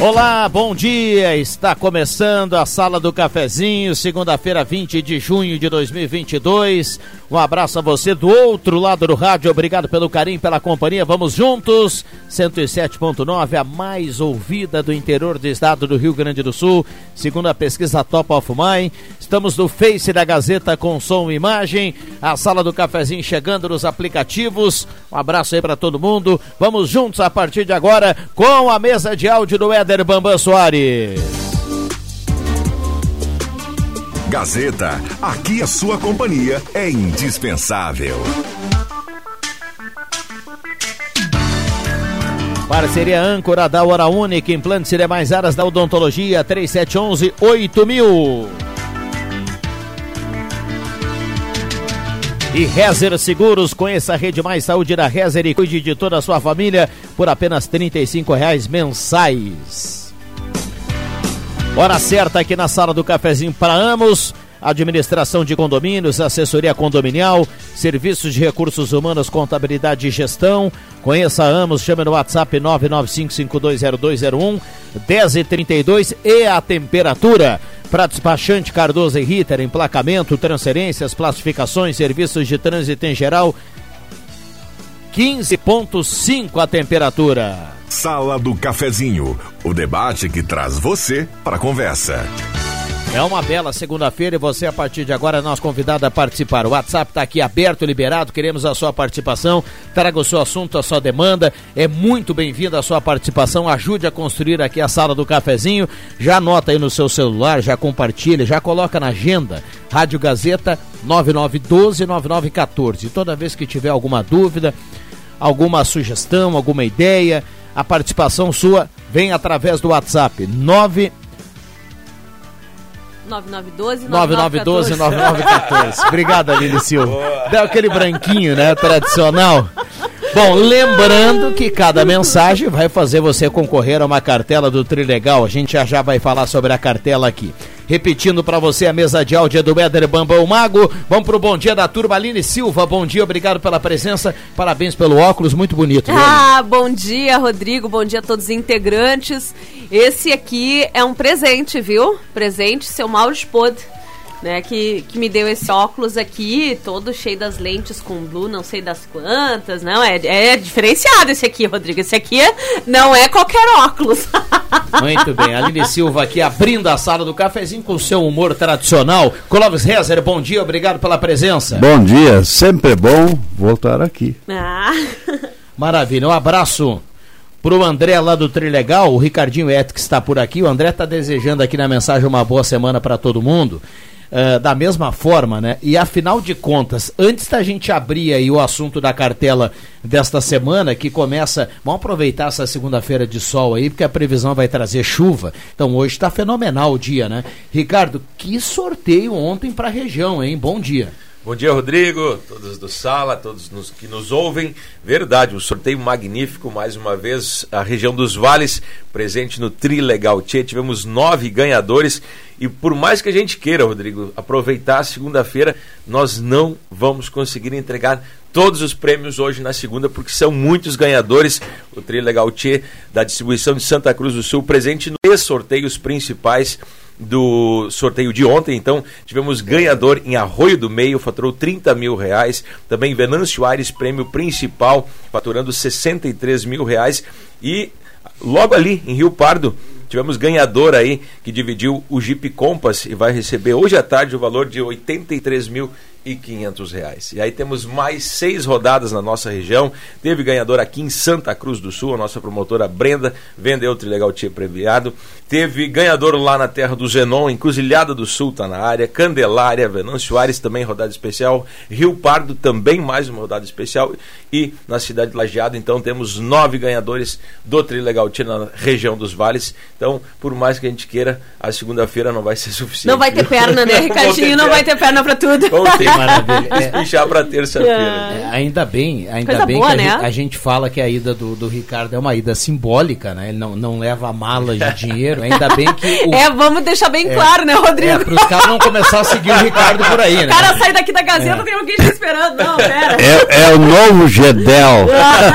Olá, bom dia. Está começando a Sala do Cafezinho, segunda-feira, 20 de junho de 2022. Um abraço a você do outro lado do rádio. Obrigado pelo carinho, pela companhia. Vamos juntos. 107.9, a mais ouvida do interior do estado do Rio Grande do Sul, segundo a pesquisa Top of Mind. Estamos no Face da Gazeta com som e imagem. A Sala do Cafezinho chegando nos aplicativos. Um abraço aí para todo mundo. Vamos juntos a partir de agora com a mesa de áudio do Éder Bambam Soares. Gazeta, aqui a sua companhia é indispensável. Parceria âncora da Hora Única, implantes e demais áreas da odontologia, 3711 8000. E Rezer Seguros, conheça a Rede Mais Saúde da Rezer e cuide de toda a sua família por apenas R$ reais mensais. Hora certa aqui na sala do cafezinho para Amos. Administração de condomínios, assessoria condominial, serviços de recursos humanos, contabilidade e gestão. Conheça a Amos, chame no WhatsApp 995520201 1032 e a temperatura. Para despachante Cardoso e Ritter, emplacamento, transferências, classificações, serviços de trânsito em geral, 15.5 a temperatura. Sala do Cafezinho, o debate que traz você para a conversa. É uma bela segunda-feira e você, a partir de agora, é nosso convidado a participar. O WhatsApp está aqui aberto, liberado, queremos a sua participação. Traga o seu assunto, a sua demanda. É muito bem-vinda a sua participação. Ajude a construir aqui a sala do cafezinho. Já anota aí no seu celular, já compartilha, já coloca na agenda. Rádio Gazeta 9912-9914. Toda vez que tiver alguma dúvida, alguma sugestão, alguma ideia, a participação sua vem através do WhatsApp 9 9912 9912 9914. Obrigado, Aline Silva. Deu aquele branquinho, né? Tradicional. Bom, lembrando que cada mensagem vai fazer você concorrer a uma cartela do Trilegal. A gente já já vai falar sobre a cartela aqui. Repetindo para você a mesa de áudio do Éder Bambão Mago. Vamos pro bom dia da turma Aline Silva. Bom dia, obrigado pela presença. Parabéns pelo óculos, muito bonito. Ah, bom dia, Rodrigo. Bom dia a todos os integrantes. Esse aqui é um presente, viu? Presente, seu Mauro Spode né, que, que me deu esse óculos aqui, todo cheio das lentes com blue, não sei das quantas, não, é, é diferenciado esse aqui, Rodrigo, esse aqui não é qualquer óculos. Muito bem, Aline Silva aqui abrindo a sala do cafezinho com seu humor tradicional. Clóvis Rezer, bom dia, obrigado pela presença. Bom dia, sempre bom voltar aqui. Ah. Maravilha, um abraço pro André lá do Trilegal, o Ricardinho Et que está por aqui. O André está desejando aqui na mensagem uma boa semana para todo mundo. Uh, da mesma forma, né? E afinal de contas, antes da gente abrir aí o assunto da cartela desta semana, que começa. Vamos aproveitar essa segunda-feira de sol aí, porque a previsão vai trazer chuva. Então hoje está fenomenal o dia, né? Ricardo, que sorteio ontem para a região, hein? Bom dia. Bom dia, Rodrigo, todos do sala, todos nos, que nos ouvem. Verdade, um sorteio magnífico, mais uma vez, a região dos vales, presente no Tri Legal Tchê. Tivemos nove ganhadores e por mais que a gente queira, Rodrigo, aproveitar a segunda-feira, nós não vamos conseguir entregar todos os prêmios hoje na segunda, porque são muitos ganhadores. O Tri Legal Tchê da distribuição de Santa Cruz do Sul, presente nos sorteios principais do sorteio de ontem. Então, tivemos ganhador em Arroio do Meio, faturou 30 mil reais. Também Venâncio Aires, prêmio principal, faturando 63 mil reais. E logo ali, em Rio Pardo, tivemos ganhador aí que dividiu o Jeep Compass e vai receber hoje à tarde o valor de 83 mil e quinhentos reais. Aí temos mais seis rodadas na nossa região. Teve ganhador aqui em Santa Cruz do Sul, a nossa promotora Brenda vendeu o Trilegal Tia Previado. Teve ganhador lá na terra do Zenon, Encruzilhada do Sul tá na área, Candelária, Venâncio Aires também rodada especial, Rio Pardo também mais uma rodada especial e na cidade de Lajeado então temos nove ganhadores do Trilegal Tia na região dos vales. Então, por mais que a gente queira, a segunda-feira não vai ser suficiente. Não vai ter perna, né, Ricardinho? Não vai ter perna para tudo. Vamos ter Maravilha. É. Espichar para terça-feira. É, ainda bem, ainda Coisa bem boa, que a, né? gente, a, gente, fala que a ida do, do Ricardo é uma ida simbólica, né? Ele não, não leva malas de dinheiro. Ainda bem que. O, é, vamos deixar bem é, claro, né, Rodrigo? É, para os caras não começar a seguir o Ricardo por aí, né? O cara sai daqui da Gazeta, é. tem alguém te esperando. Não, pera. É, é o novo Gedel.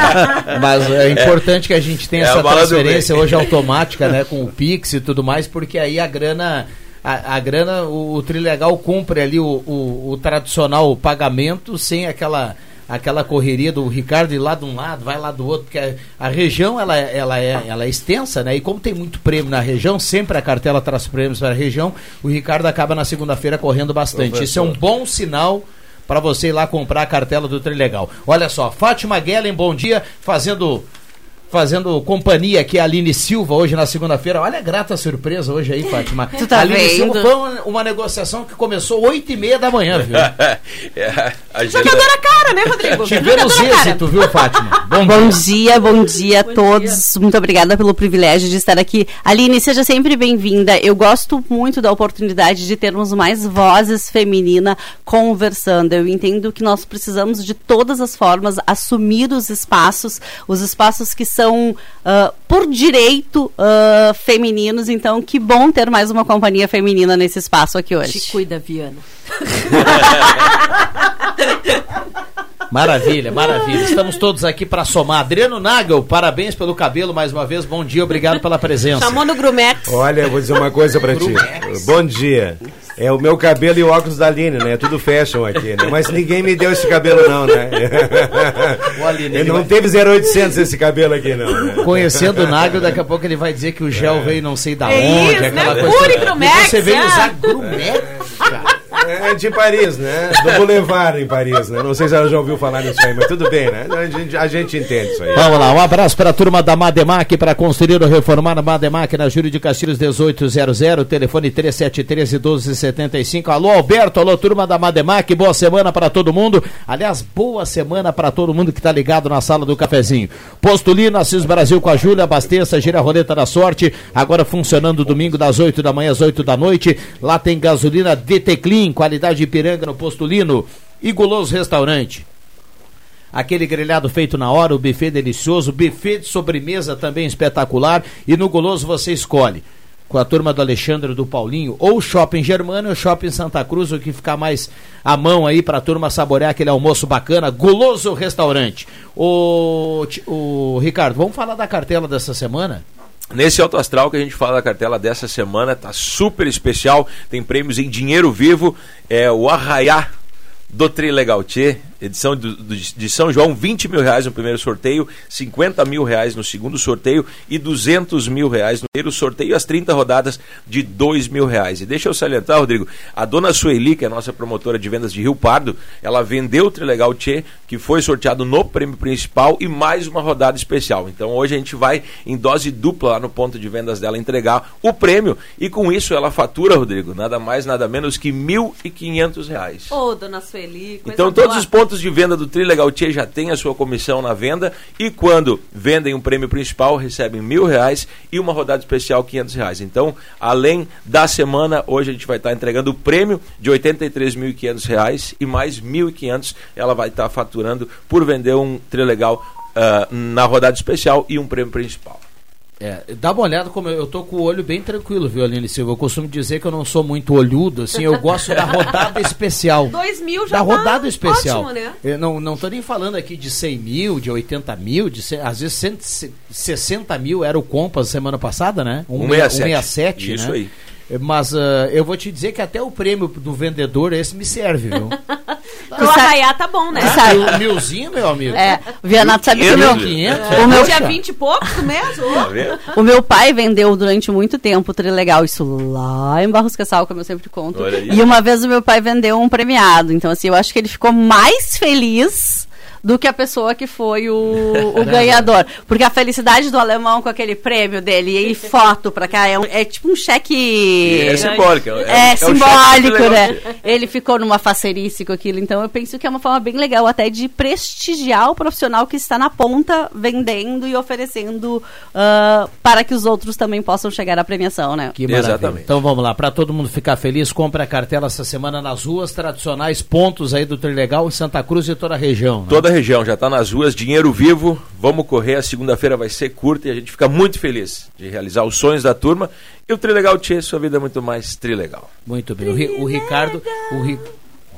Mas é importante que a gente tenha é essa transferência hoje automática, né? Com o Pix e tudo mais, porque aí a grana a, a grana, o, o Trilegal cumpre ali o, o, o tradicional pagamento sem aquela aquela correria do Ricardo ir lá de um lado, vai lá do outro, porque a, a, região ela, ela, é, ela é extensa, né? E como tem muito prêmio na região, sempre a cartela traz prêmios para a região, o Ricardo acaba na segunda-feira correndo bastante. Professor. Isso é um bom sinal para você ir lá comprar a cartela do Trilegal. Olha só, Fátima Guellen, bom dia, fazendo fazendo companhia aqui a Aline Silva hoje na segunda-feira. Olha a grata surpresa hoje aí, Fátima. Tu tá Aline vendo? Silva foi uma, uma, negociação que começou oito e meia da manhã, viu? é, Jogador a cara, né, Rodrigo? Tivemos êxito, viu, Fátima? Bom, bom dia, bom dia a todos. Dia. Muito obrigada pelo privilégio de estar aqui. Aline, seja sempre bem-vinda. Eu gosto muito da oportunidade de termos mais vozes femininas conversando. Eu entendo que nós precisamos de todas as formas assumir os espaços, os espaços que são são uh, por direito uh, femininos, então que bom ter mais uma companhia feminina nesse espaço aqui hoje. Te cuida, Viana. Maravilha, maravilha. Estamos todos aqui para somar. Adriano Nagel, parabéns pelo cabelo mais uma vez. Bom dia, obrigado pela presença. Chamou no Grumex. Olha, eu vou dizer uma coisa para ti. Bom dia. É o meu cabelo e o óculos da Aline, né? Tudo fashion aqui, né? Mas ninguém me deu esse cabelo não, né? O Aline, ele não vai... teve 0800 esse cabelo aqui não. Né? Conhecendo o Nagel, daqui a pouco ele vai dizer que o gel é. veio não sei da é onde, isso, aquela né? coisa. Pure Grumex, você veio usar Grumex, cara. É de Paris, né? Do Boulevard em Paris, né? Não sei se ela já ouviu falar nisso aí, mas tudo bem, né? A gente, a gente entende isso aí. Vamos lá, um abraço para a turma da Mademac para construir ou reformar a Mademac na Júlio de Castilhos 1800, telefone 3713 1275. Alô, Alberto, alô, turma da Mademac, boa semana para todo mundo. Aliás, boa semana para todo mundo que está ligado na sala do cafezinho. Postulino, Assis Brasil com a Júlia, abasteça, gira a roleta da sorte, agora funcionando domingo das 8 da manhã às 8 da noite. Lá tem gasolina DT Clean qualidade de Ipiranga no Postulino e Guloso Restaurante. Aquele grelhado feito na hora, o buffet delicioso, buffet de sobremesa também espetacular e no Guloso você escolhe com a turma do Alexandre do Paulinho, ou Shopping Germano ou Shopping Santa Cruz, o que ficar mais à mão aí para a turma saborear aquele almoço bacana, guloso restaurante. O, o Ricardo, vamos falar da cartela dessa semana? Nesse Alto Astral que a gente fala da cartela dessa semana, tá super especial, tem prêmios em dinheiro vivo, é o Arraiá do Trilegal Tchê, edição do, do, de São João, 20 mil reais no primeiro sorteio, 50 mil reais no segundo sorteio e 200 mil reais no primeiro sorteio, as 30 rodadas de 2 mil reais. E deixa eu salientar, Rodrigo, a dona Sueli, que é a nossa promotora de vendas de Rio Pardo, ela vendeu o Trilegal Tchê, que foi sorteado no prêmio principal e mais uma rodada especial. Então hoje a gente vai em dose dupla lá no ponto de vendas dela entregar o prêmio e com isso ela fatura, Rodrigo, nada mais, nada menos que 1.500 reais. Ô, oh, dona Sueli. Então boa. todos os pontos de venda do Trilegal Tia já têm a sua comissão na venda e quando vendem um prêmio principal recebem mil reais e uma rodada especial quinhentos reais. Então, além da semana, hoje a gente vai estar entregando o prêmio de oitenta e quinhentos reais e mais mil e quinhentos ela vai estar faturando por vender um Trilegal uh, na rodada especial e um prêmio principal. É, dá uma olhada como eu, eu tô com o olho bem tranquilo, viu, Aline Silva? Eu costumo dizer que eu não sou muito olhudo, assim, eu gosto da rodada especial. Dois mil já Da tá rodada especial. Ótimo, né? Eu não, não tô nem falando aqui de 100 mil, de 80 mil, de, às vezes 160 mil era o Compass semana passada, né? 167. 167 Isso né? aí. Mas uh, eu vou te dizer que até o prêmio do vendedor esse me serve, viu? Pro arraiar tá bom, né? Ah, o milzinho, meu amigo. É, o Vianato sabe que o meu... 500, o meu Tinha 20 e poucos mês. ô. O meu pai vendeu durante muito tempo o Trilegal, isso lá em Barros Cassal, como eu sempre conto. E uma vez o meu pai vendeu um premiado. Então, assim, eu acho que ele ficou mais feliz do que a pessoa que foi o, o ganhador. Porque a felicidade do alemão com aquele prêmio dele e foto pra cá é, um- é tipo um cheque. É simbólico. É, É, é simbólico, né? Ele ficou numa facerice com aquilo. Então eu penso que é uma forma bem legal até de prestigiar o profissional que está na ponta vendendo e oferecendo ah, para que os outros também possam chegar à premiação, né? Que maravilha. Exatamente. Então vamos lá, para todo mundo ficar feliz, compre a cartela essa semana nas ruas tradicionais, pontos aí do Trilegal em Santa Cruz e toda a região. né? Toda a região já está nas ruas, dinheiro vivo. Vamos correr, a segunda-feira vai ser curta e a gente fica muito feliz de realizar os sonhos da turma. E o Trilegal Tchê, sua vida é muito mais trilegal. Muito bem. O, Ri- o Ricardo. O Ri-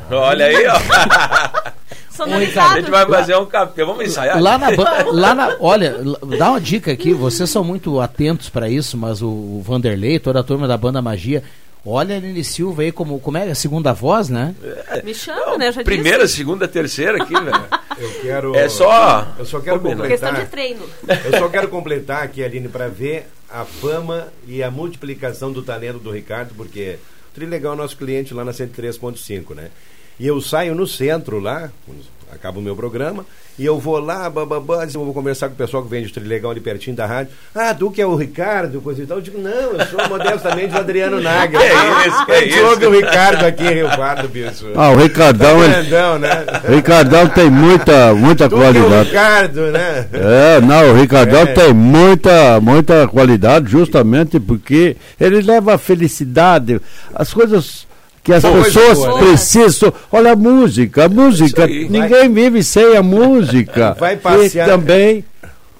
Olha aí, ó. A gente vai fazer um capel, vamos ensaiar. Lá na, lá na, olha, dá uma dica aqui, vocês são muito atentos para isso, mas o Vanderlei, toda a turma da banda Magia, Olha a Aline Silva aí como, como é a segunda voz, né? Me chama, não, né? Já primeira, disse. segunda, terceira aqui, velho. Eu quero. É só. Eu só quero completar. Questão de treino. Eu só quero completar aqui, Aline, para ver a fama e a multiplicação do talento do Ricardo, porque o Trilegal é nosso cliente lá na 103.5, né? E eu saio no centro lá, acaba o meu programa, e eu vou lá, bababá, eu vou conversar com o pessoal que vende o Trilegal ali pertinho da rádio. Ah, tu que é o Ricardo, coisa e tal. Eu digo, não, eu sou modestamente o Adriano. Que é isso, que é a gente isso. ouve o Ricardo aqui em Rio Pardo, bicho. Ah, o Ricardão, ele, Grandão, né? Ricardão tem muita, muita Tu que é o qualidade. Ricardo, né? É, não, o Ricardão É. tem muita, muita qualidade justamente porque ele leva a felicidade, as coisas que as Coisa pessoas boa, né? precisam. Olha a música, a música, aí. ninguém vive sem a música. Vai passear. E também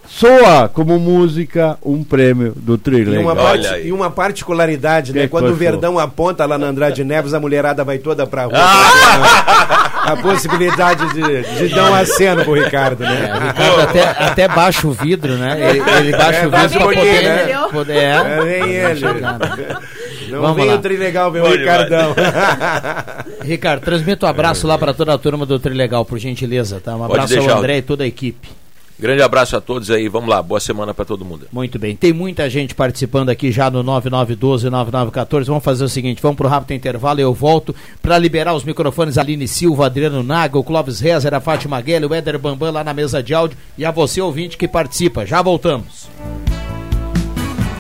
soa como música um prêmio do E Trilegal. uma, parte- e uma particularidade, né? Que Quando que o Verdão aponta lá na Andrade Neves, a mulherada vai toda pra rua. Ah! a possibilidade de, de dar um aceno pro Ricardo, né? Ricardo até, até baixa o vidro, né? Ele, ele baixa É, o vidro pra poder, né? poder é. É, vem ele. Não Vamos vem lá. o Trilegal, o Bom Ricardão. Ricardo, transmita um abraço lá para toda a turma do Trilegal, por gentileza, tá? Um Pode abraço ao. André e toda a equipe. Grande abraço a todos aí, vamos lá, boa semana pra todo mundo. Muito bem. Tem muita gente participando aqui já no 9912-9914. Vamos fazer o seguinte: vamos pro rápido intervalo e eu volto para liberar os microfones Aline Silva, Adriano Naga, o Clóvis Rezer, a Fátima Guelha, o Éder Bambam lá na mesa de áudio e a você, ouvinte, que participa. Já voltamos.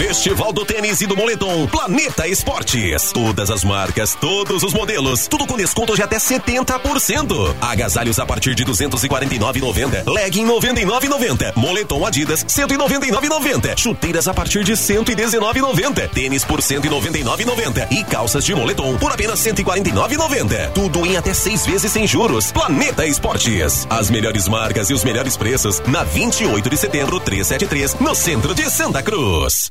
Festival do Tênis e do Moletom Planeta Esportes. Todas as marcas, todos os modelos, tudo com desconto de até 70%. Agasalhos a partir de 249,90. Legging 99,90. Moletom Adidas 199,90. Chuteiras a partir de 119,90. Tênis por 199,90 e calças de moletom por apenas 149,90. Tudo em até seis vezes sem juros. Planeta Esportes. As melhores marcas e os melhores preços na 28 de setembro 373 no centro de Santa Cruz.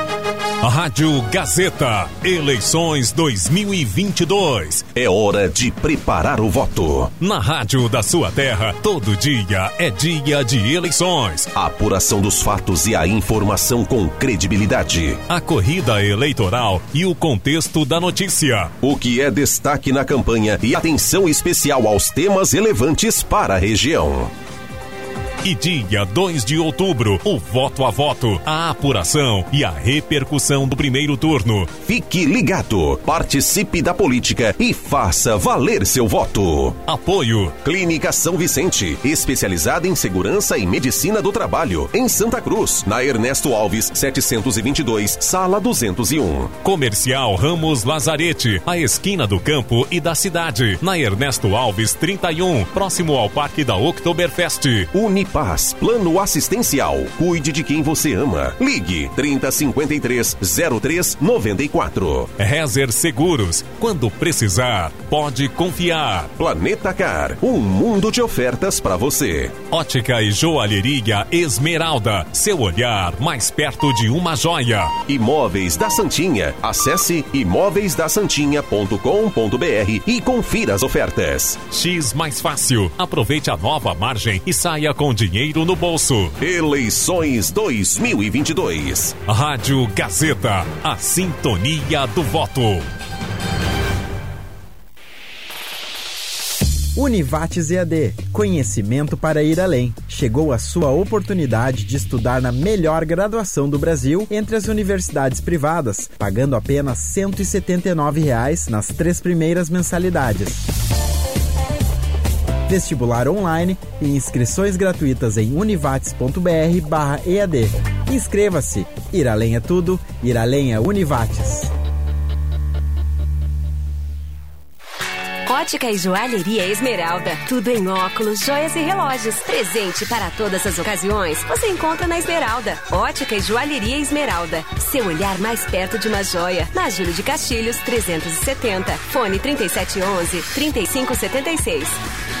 Rádio Gazeta, eleições 2022. É hora de preparar o voto. Na rádio da sua terra, todo dia é dia de eleições. A apuração dos fatos e a informação com credibilidade. A corrida eleitoral e o contexto da notícia. O que é destaque na campanha e atenção especial aos temas relevantes para a região. E dia 2 de outubro, o voto a voto, a apuração e a repercussão do primeiro turno. Fique ligado, participe da política e faça valer seu voto. Apoio Clínica São Vicente, especializada em segurança e medicina do trabalho, em Santa Cruz, na Ernesto Alves, 722, sala 201. Comercial Ramos Lazarete, a esquina do campo e da cidade, na Ernesto Alves 31, próximo ao Parque da Oktoberfest. Unipaz, plano assistencial. Cuide de quem você ama. Ligue 3053 0394. Rezer Seguros, quando precisar, pode confiar. Planeta Car, um mundo de ofertas para você. Ótica e joalheria Esmeralda, seu olhar mais perto de uma joia. Imóveis da Santinha. Acesse imóveisdasantinha.com.br e confira as ofertas. X mais fácil. Aproveite a nova margem e saia com dinheiro no bolso. Eleições 2022. Rádio Gazeta, a sintonia do voto. Univates EAD, conhecimento para ir além. Chegou a sua oportunidade de estudar na melhor graduação do Brasil entre as universidades privadas, pagando apenas 179 reais nas três primeiras mensalidades. Vestibular online e inscrições gratuitas em univates.br/ead. Inscreva-se. Ir além é tudo. Ir além é Univates. Ótica e Joalheria Esmeralda. Tudo em óculos, joias e relógios. Presente para todas as ocasiões. Você encontra na Esmeralda. Ótica e Joalheria Esmeralda. Seu olhar mais perto de uma joia. Na Júlio de Castilhos, 370. Fone 3711 3576.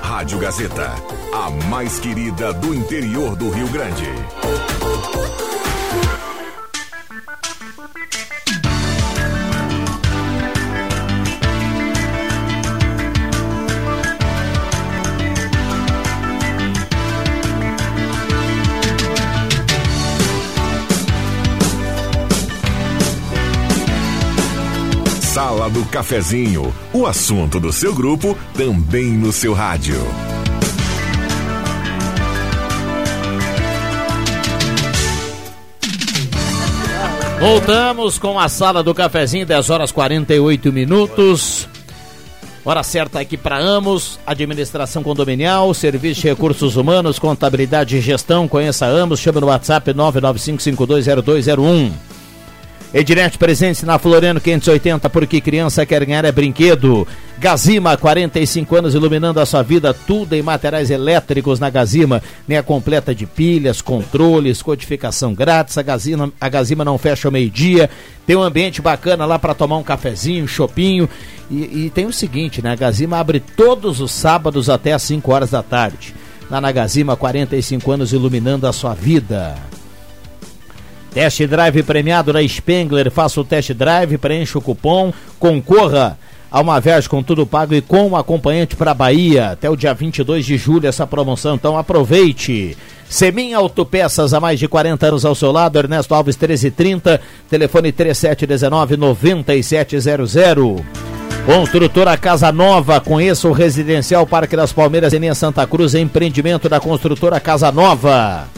Rádio Gazeta, a mais querida do interior do Rio Grande. Sala do Cafezinho, o assunto do seu grupo também no seu rádio. Voltamos com a Sala do Cafezinho, 10 horas 48 minutos. Hora certa aqui para Amos, administração condominial, serviço de recursos humanos, contabilidade e gestão. Conheça Amos, chama no WhatsApp 995520201. Ednet presente na Floriano 580, porque criança quer ganhar é brinquedo. Gazima, 45 anos iluminando a sua vida, tudo em materiais elétricos na Gazima. Linha completa de pilhas, controles, codificação grátis. A Gazima, a Gazima não fecha ao meio-dia. Tem um ambiente bacana lá para tomar um cafezinho, um chopinho. E, e, tem o seguinte, né? A Gazima abre todos os sábados até às 5 horas da tarde. Lá na Gazima, 45 anos iluminando a sua vida. Test drive premiado na Spengler. Faça o test drive, preencha o cupom, concorra a uma viagem com tudo pago e com um acompanhante para Bahia até o dia 22 de julho essa promoção. Então aproveite. Semin Autopeças há mais de 40 anos ao seu lado, Ernesto Alves 1330, telefone 3719 9700. Construtora Casa Nova, conheça o Residencial Parque das Palmeiras em Santa Cruz, empreendimento da construtora Casa Nova.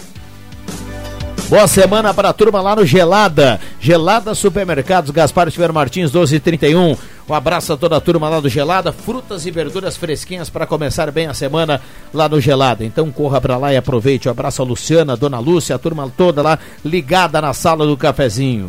Boa semana para a turma lá no Gelada. Gelada Supermercados, Gaspar Tiver Martins, 1231. Um abraço a toda a turma lá do Gelada. Frutas e verduras fresquinhas para começar bem a semana lá no Gelada. Então corra para lá e aproveite. Um abraço a Luciana, a Dona Lúcia, a turma toda lá ligada na sala do cafezinho.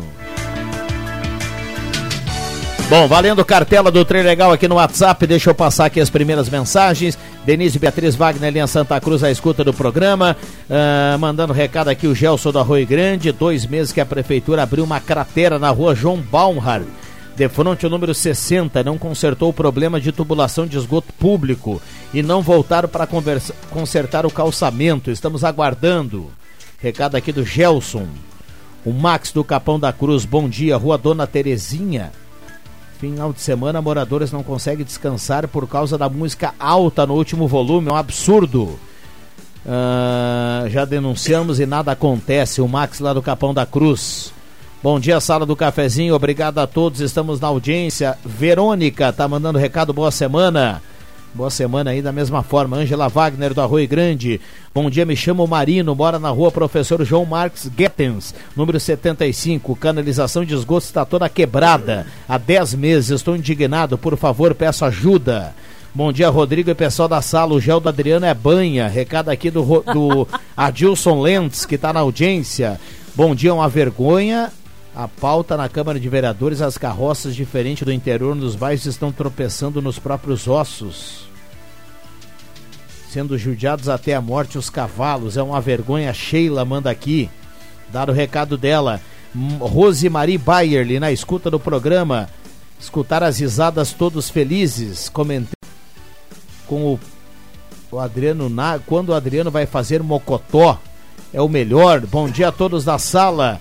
Bom, valendo cartela do Trem Legal aqui no WhatsApp, deixa eu passar aqui as primeiras mensagens. Denise Beatriz Wagner, linha Santa Cruz, à escuta do programa. Uh, mandando recado aqui o Gelson do Arroio Grande. Dois meses que a prefeitura abriu uma cratera na rua João Baumhard. De frente ao número 60, não consertou o problema de tubulação de esgoto público e não voltaram para consertar o calçamento. Estamos aguardando. Recado aqui do Gelson. O Max do Capão da Cruz, bom dia. Rua Dona Terezinha. Final de semana, moradores não conseguem descansar por causa da música alta no último volume, é um absurdo. Uh, já denunciamos e nada acontece. O Max lá do Capão da Cruz. Bom dia, sala do cafezinho. Obrigado a todos. Estamos na audiência. Verônica tá mandando recado. Boa semana. Boa semana aí da mesma forma. Ângela Wagner do Arroio Grande. Bom dia, me chamo Marino, mora na rua Professor João Marques Guetens, número 75. Canalização de esgoto está toda quebrada. Há 10 meses estou indignado, por favor, peço ajuda. Bom dia, Rodrigo e pessoal da sala. O gel do Adriano é banha. Recado aqui do, do Adilson Lentz, que está na audiência. Bom dia, uma vergonha. A pauta na Câmara de Vereadores, as carroças, diferente do interior dos bairros, estão tropeçando nos próprios ossos sendo judiados até a morte os cavalos. É uma vergonha. Sheila manda aqui. Dar o recado dela. Rosemarie Bayerly, na escuta do programa. escutar as risadas todos felizes, comentando com o, o Adriano na, quando o Adriano vai fazer mocotó. É o melhor. Bom dia a todos da sala.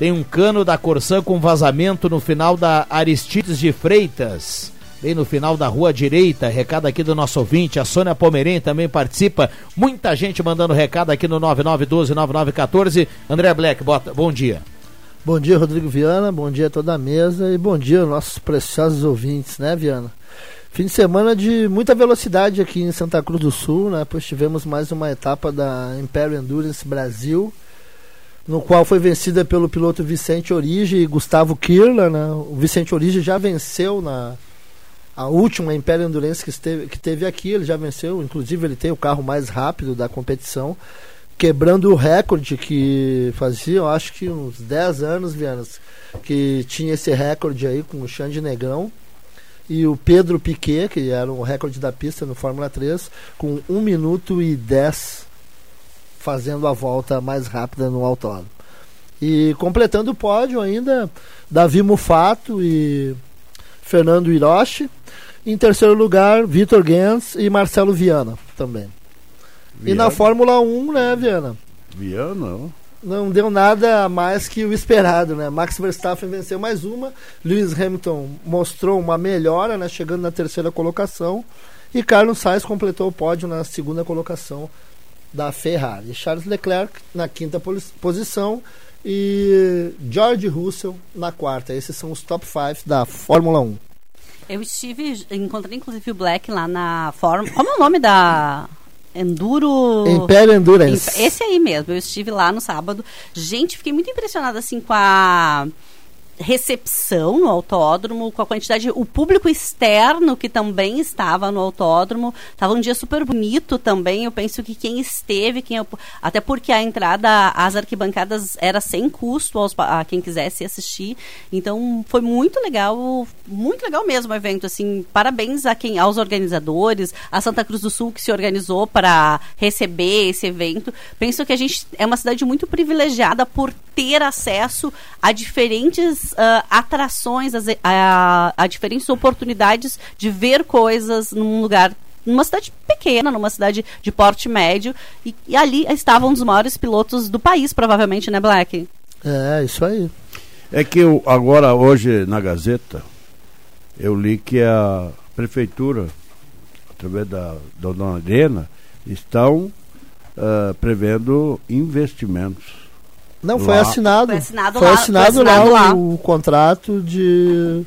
Tem um cano da Corsã com vazamento no final da Aristides de Freitas. Bem no final da rua direita, recado aqui do nosso ouvinte, a Sônia Pomerém também participa. Muita gente mandando recado aqui no 9912-9914. André Black, bota, bom dia. Bom dia, Rodrigo Viana, bom dia a toda a mesa e bom dia aos nossos preciosos ouvintes, né, Viana? Fim de semana de muita velocidade aqui em Santa Cruz do Sul, né? Pois tivemos mais uma etapa da Imperial Endurance Brasil, no qual foi vencida pelo piloto Vicente Origi e Gustavo Kirla. Né? O Vicente Origi já venceu na a última Império Endurance que, esteve, que teve aqui, ele já venceu, inclusive ele tem o carro mais rápido da competição, quebrando o recorde que fazia, eu acho que uns 10 anos, Vianas, que tinha esse recorde aí com o Xande Negrão. E o Pedro Piquet, que era o recorde da pista no Fórmula 3, com 1 minuto e 10 fazendo a volta mais rápida no autódromo. E completando o pódio ainda, Davi Mufato e Fernando Hiroshi. Em terceiro lugar, Vitor Gens e Marcelo Viana também. Viana. E na Fórmula 1, né, Viana? Viana? Não deu nada mais que o esperado, né? Max Verstappen venceu mais uma, Lewis Hamilton mostrou uma melhora, né, chegando na terceira colocação, e Carlos Sainz completou o pódio na segunda colocação da Ferrari. Charles Leclerc na quinta posição e George Russell na quarta. Esses são os top 5 da Fórmula 1. Eu estive, encontrei inclusive o Black lá na Fórmula. Como é o nome da Enduro. Império Endurance. Esse aí mesmo. Eu estive lá no sábado. Gente, fiquei muito impressionada assim com a recepção no autódromo, com a quantidade, o público externo que também estava no autódromo, estava um dia super bonito também. Eu penso que quem esteve, quem até porque a entrada às arquibancadas era sem custo aos, a quem quisesse assistir. Então foi muito legal, muito legal mesmo o evento. Assim, parabéns a quem, aos organizadores, a Santa Cruz do Sul que se organizou para receber esse evento. Penso que a gente é uma cidade muito privilegiada por ter acesso a diferentes uh, atrações, a, a, a diferentes oportunidades de ver coisas num lugar numa cidade pequena, numa cidade de porte médio, e, e, ali estavam os maiores pilotos do país, provavelmente, né, Black? É, isso aí. É que eu, agora, hoje, na Gazeta, eu li que a prefeitura, através da, da Dona Arena, estão uh, prevendo investimentos não, foi lá. assinado. Foi assinado, foi lá, assinado, foi assinado lá, lá, O, contrato de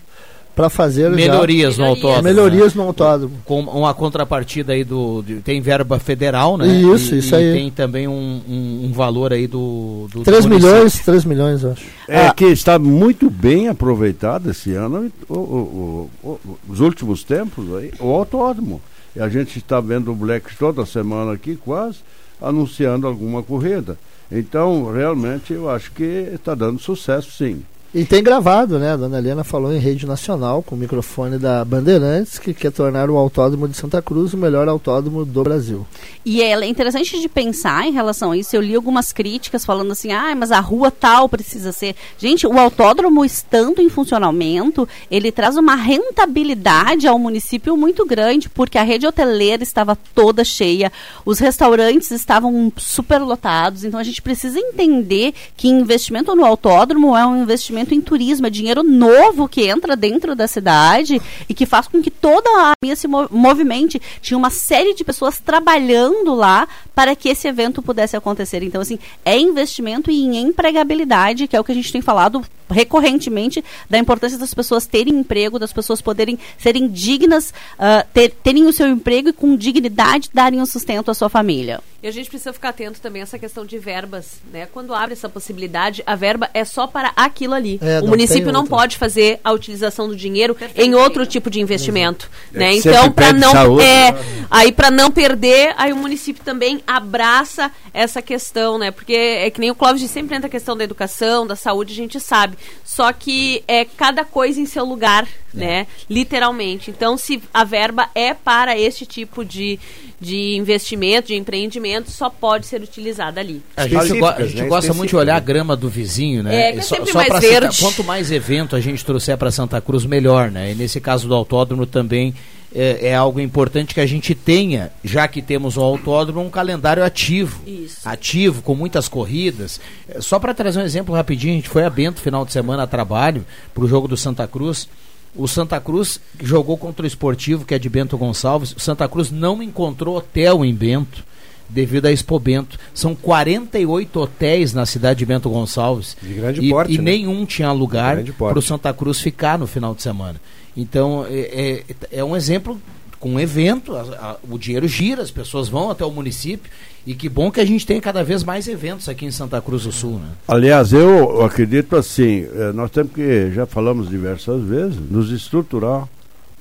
para fazer melhorias já, no autódromo. Melhorias no autódromo. Com uma contrapartida aí do de, tem verba federal, né? Isso, e, isso aí. E tem também um, um, um, valor aí do, do 3 milhões, 3 milhões, acho. É ah. que está muito bem aproveitado esse ano o, o, o, os últimos tempos aí, o autódromo. E a gente está vendo o Black toda semana aqui quase anunciando alguma corrida. Então, realmente, eu acho que está dando sucesso, sim. E tem gravado, né? A dona Helena falou em rede nacional, com o microfone da Bandeirantes, que quer tornar o Autódromo de Santa Cruz o melhor autódromo do Brasil. E é interessante de pensar em relação a isso. Eu li algumas críticas falando assim, ah, mas a rua tal precisa ser. Gente, o autódromo estando em funcionamento, ele traz uma rentabilidade ao município muito grande, porque a rede hoteleira estava toda cheia, os restaurantes estavam super lotados. Então a gente precisa entender que investimento no autódromo é um investimento investimento em turismo, é dinheiro novo que entra dentro da cidade e que faz com que toda a minha se movimente. Tinha uma série de pessoas trabalhando lá para que esse evento pudesse acontecer. Então, assim, é investimento em empregabilidade, que é o que a gente tem falado recorrentemente, da importância das pessoas terem emprego, das pessoas poderem serem dignas, uh, ter, terem o seu emprego e com dignidade darem o sustento à sua família. E a gente precisa ficar atento também a essa questão de verbas, né? Quando abre essa possibilidade, a verba é só para aquilo ali. É, o município não pode fazer a utilização do dinheiro em outro tipo de investimento, né? Então, para não saúde, é, né? aí para não perder, aí o município também abraça essa questão, né? Porque é que nem o Clóvis sempre entra a questão da educação, da saúde, a gente sabe sabe? Só que é cada coisa em seu lugar, é. né? Literalmente. Então, se a verba é para este tipo de, de investimento, de empreendimento, só pode ser utilizada ali. A gente, go a gente né? gosta muito de olhar a grama do vizinho, né? É, que é só, só mais verde. quanto mais evento a gente trouxer para Santa Cruz, melhor, né? E nesse caso do autódromo também é, é, algo importante que a gente tenha, já que temos o autódromo, um calendário ativo. Isso. Ativo, com muitas corridas. É, só para trazer um exemplo rapidinho, a gente foi a Bento final de semana a trabalho para o jogo do Santa Cruz. O Santa Cruz jogou contra o esportivo, que é de Bento Gonçalves. O Santa Cruz não encontrou hotel em Bento devido a Expo Bento. São 48 hotéis na cidade de Bento Gonçalves. De grande e, porte. E né? nenhum tinha lugar para o Santa Cruz ficar no final de semana. Então, é, é, é um exemplo com um evento, a, a, o dinheiro gira, as pessoas vão até o município e que bom que a gente tem cada vez mais eventos aqui em Santa Cruz do Sul. Né? Aliás, eu acredito assim, eh, nós temos que, já falamos diversas vezes, nos estruturar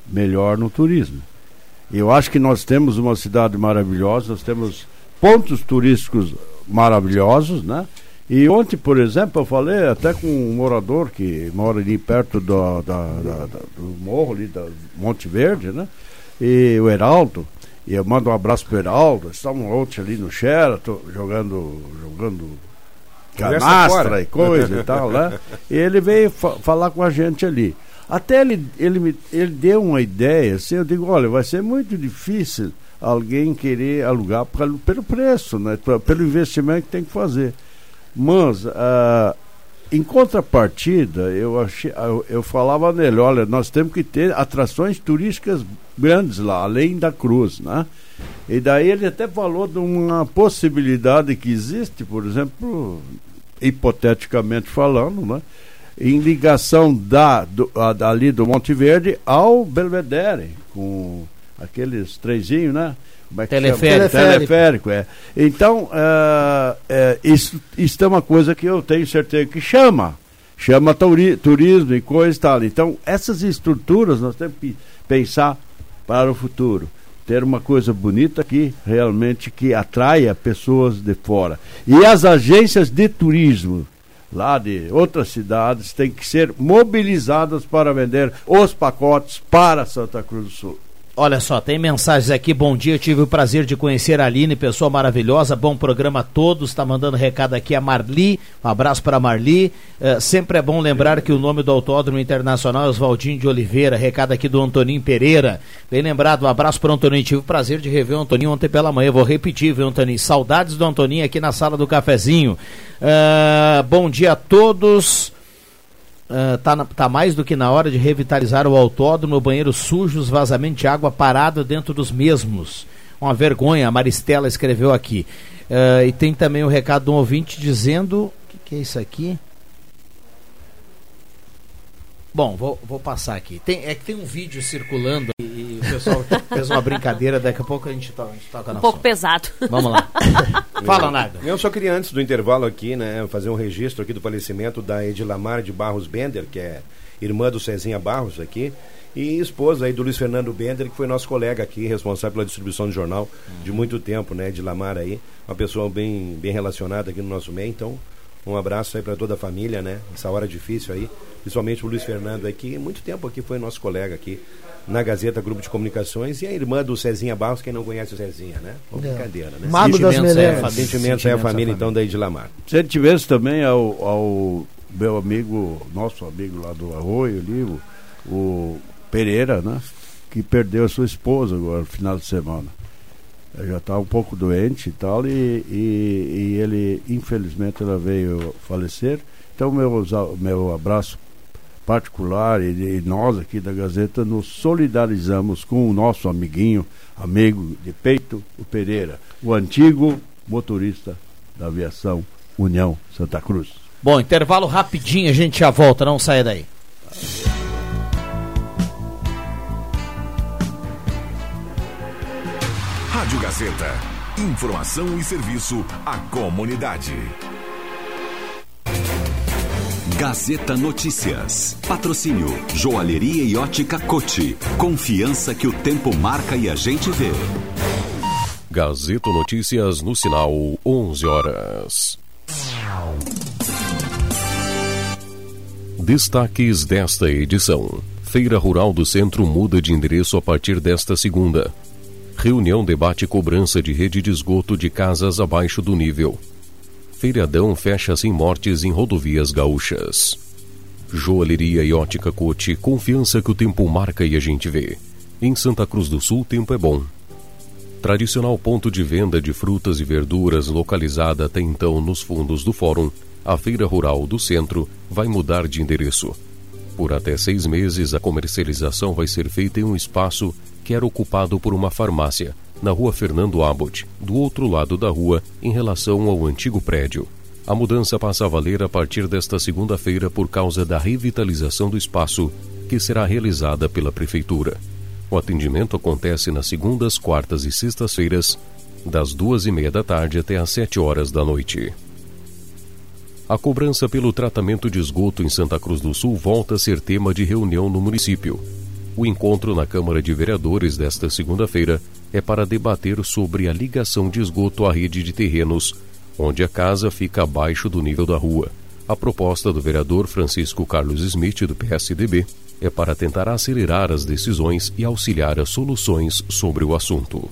melhor no turismo. Eu acho que nós temos uma cidade maravilhosa, nós temos pontos turísticos maravilhosos, né? E ontem, por exemplo, eu falei até com um morador que mora ali perto do, da, da, do morro ali da Monte Verde, né? E o Heraldo, e eu mando um abraço pro Heraldo, estavam ontem ali no Sheraton, jogando, jogando canastra e coisa e tal, né? E ele veio fa falar com a gente ali. Até ele, ele, me, ele deu uma ideia, assim, eu digo, olha, vai ser muito difícil alguém querer alugar pelo, pelo preço, né? Pelo investimento que tem que fazer. Mas, uh, em contrapartida, eu, achei, eu, eu, falava nele, olha, nós temos que ter atrações turísticas grandes lá, além da cruz, né? E daí ele até falou de uma possibilidade que existe, por exemplo, hipoteticamente falando, né? Em ligação da, do, a, dali do Monte Verde ao Belvedere, com aqueles trezinhos, né? É teleférico. teleférico. é. Então, uh, uh, isso, isso é uma coisa que eu tenho certeza que chama. Chama turi, turismo e coisa e tal. Então, essas estruturas nós temos que pensar para o futuro. Ter uma coisa bonita que realmente que atraia pessoas de fora. E as agências de turismo lá de outras cidades têm que ser mobilizadas para vender os pacotes para Santa Cruz do Sul. Olha só, tem mensagens aqui. Bom dia, tive o prazer de conhecer a Aline, pessoa maravilhosa. Bom programa a todos. Está mandando recado aqui a Marli. Um abraço para Marli. Uh, sempre é bom lembrar que o nome do Autódromo Internacional é Oswaldinho de Oliveira. Recado aqui do Antoninho Pereira. Bem lembrado, um abraço para o Antoninho. Tive o prazer de rever o Antoninho ontem pela manhã. Vou repetir, viu, Antoninho? Saudades do Antoninho aqui na sala do cafezinho. Uh, bom dia a todos uh, tá mais do que na hora de revitalizar o autódromo, banheiros sujos, vazamento de água parado dentro dos mesmos. Uma vergonha, a Maristela escreveu aqui. Uh, e tem também o recado de um ouvinte dizendo. O que, que é isso aqui? Bom, vou, vou passar aqui. Tem, é que tem um vídeo circulando pessoal fez uma brincadeira, daqui a pouco a gente, to, a gente toca um na Um pouco pesado. Vamos lá. Fala, Naga. Eu só queria, antes do intervalo aqui, né, fazer um registro aqui do falecimento da Edilamar de Barros Bender, que é irmã do Cezinha Barros aqui, e esposa aí do Luiz Fernando Bender, que foi nosso colega aqui, responsável pela distribuição do jornal de muito tempo, né, Edilamar aí, uma pessoa bem, bem relacionada aqui no nosso meio, então um abraço aí para toda a família, né? Essa hora difícil aí, principalmente o Luiz Fernando aqui, muito tempo aqui foi nosso colega aqui na Gazeta Grupo de Comunicações e a irmã do Cezinha Barros, quem não conhece o Cezinha, né? Uma é. brincadeira, né? Mago das Melenas. Sentimentos é a família, então, da Edilamar. Se tivesse também ao, ao meu amigo, nosso amigo lá do Arroio ali, o, o Pereira, né? Que perdeu a sua esposa agora, no final de semana já está um pouco doente e tal, e, e, e, ele, infelizmente, ela veio falecer. Então, meu, meu abraço particular e, e, nós aqui da Gazeta nos solidarizamos com o nosso amiguinho, amigo de peito, o Pereira, o antigo motorista da aviação União Santa Cruz. Bom, intervalo rapidinho, a gente já volta, não saia daí. Rádio Gazeta. Informação e serviço à comunidade. Gazeta Notícias. Patrocínio Joalheria e Ótica Cote. Confiança que o tempo marca e a gente vê. Gazeta Notícias no sinal 11 horas. Destaques desta edição. Feira Rural do Centro muda de endereço a partir desta segunda. Reunião debate cobrança de rede de esgoto de casas abaixo do nível. Feriadão fecha sem mortes em rodovias gaúchas. Joalheria e ótica Cote, confiança que o tempo marca e a gente vê. Em Santa Cruz do Sul, tempo é bom. Tradicional ponto de venda de frutas e verduras localizada até então nos fundos do Fórum, a Feira Rural do Centro vai mudar de endereço. Por até seis meses, a comercialização vai ser feita em um espaço que era ocupado por uma farmácia, na rua Fernando Abbott, do outro lado da rua, em relação ao antigo prédio. A mudança passa a valer a partir desta segunda-feira por causa da revitalização do espaço, que será realizada pela Prefeitura. O atendimento acontece nas segundas, quartas e sextas-feiras, das duas e meia da tarde até às sete horas da noite. A cobrança pelo tratamento de esgoto em Santa Cruz do Sul volta a ser tema de reunião no município. O encontro na Câmara de Vereadores desta segunda-feira é para debater sobre a ligação de esgoto à rede de terrenos, onde a casa fica abaixo do nível da rua. A proposta do vereador Francisco Carlos Smith, do PSDB, é para tentar acelerar as decisões e auxiliar as soluções sobre o assunto.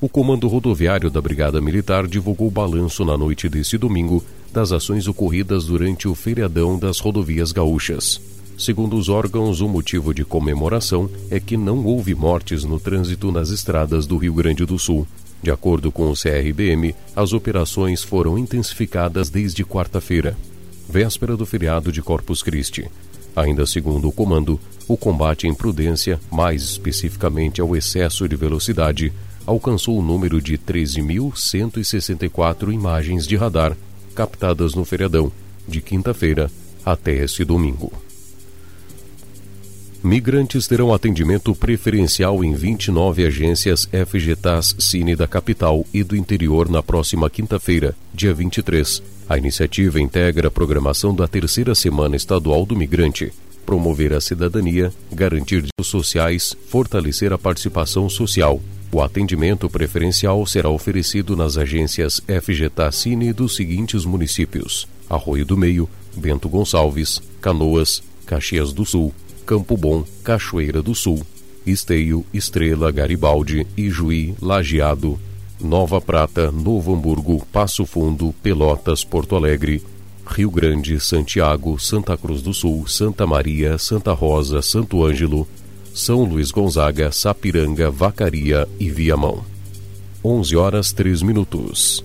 O Comando Rodoviário da Brigada Militar divulgou balanço na noite deste domingo das ações ocorridas durante o feriadão das rodovias gaúchas. Segundo os órgãos, o motivo de comemoração é que não houve mortes no trânsito nas estradas do Rio Grande do Sul. De acordo com o CRBM, as operações foram intensificadas desde quarta-feira, véspera do feriado de Corpus Christi. Ainda segundo o comando, o combate à imprudência, mais especificamente ao excesso de velocidade, alcançou o número de 13.164 imagens de radar captadas no feriadão, de quinta-feira até este domingo. Migrantes terão atendimento preferencial em 29 agências FGTAS Cine da capital e do interior na próxima quinta-feira, dia 23. A iniciativa integra a programação da terceira Semana Estadual do Migrante, promover a cidadania, garantir direitos sociais, fortalecer a participação social. O atendimento preferencial será oferecido nas agências FGTAS Cine dos seguintes municípios: Arroio do Meio, Bento Gonçalves, Canoas, Caxias do Sul, Campo Bom, Cachoeira do Sul, Esteio, Estrela, Garibaldi, Ijuí, Lajeado, Nova Prata, Novo Hamburgo, Passo Fundo, Pelotas, Porto Alegre, Rio Grande, Santiago, Santa Cruz do Sul, Santa Maria, Santa Rosa, Santo Ângelo, São Luís Gonzaga, Sapiranga, Vacaria e Viamão. 11 horas 3 minutos.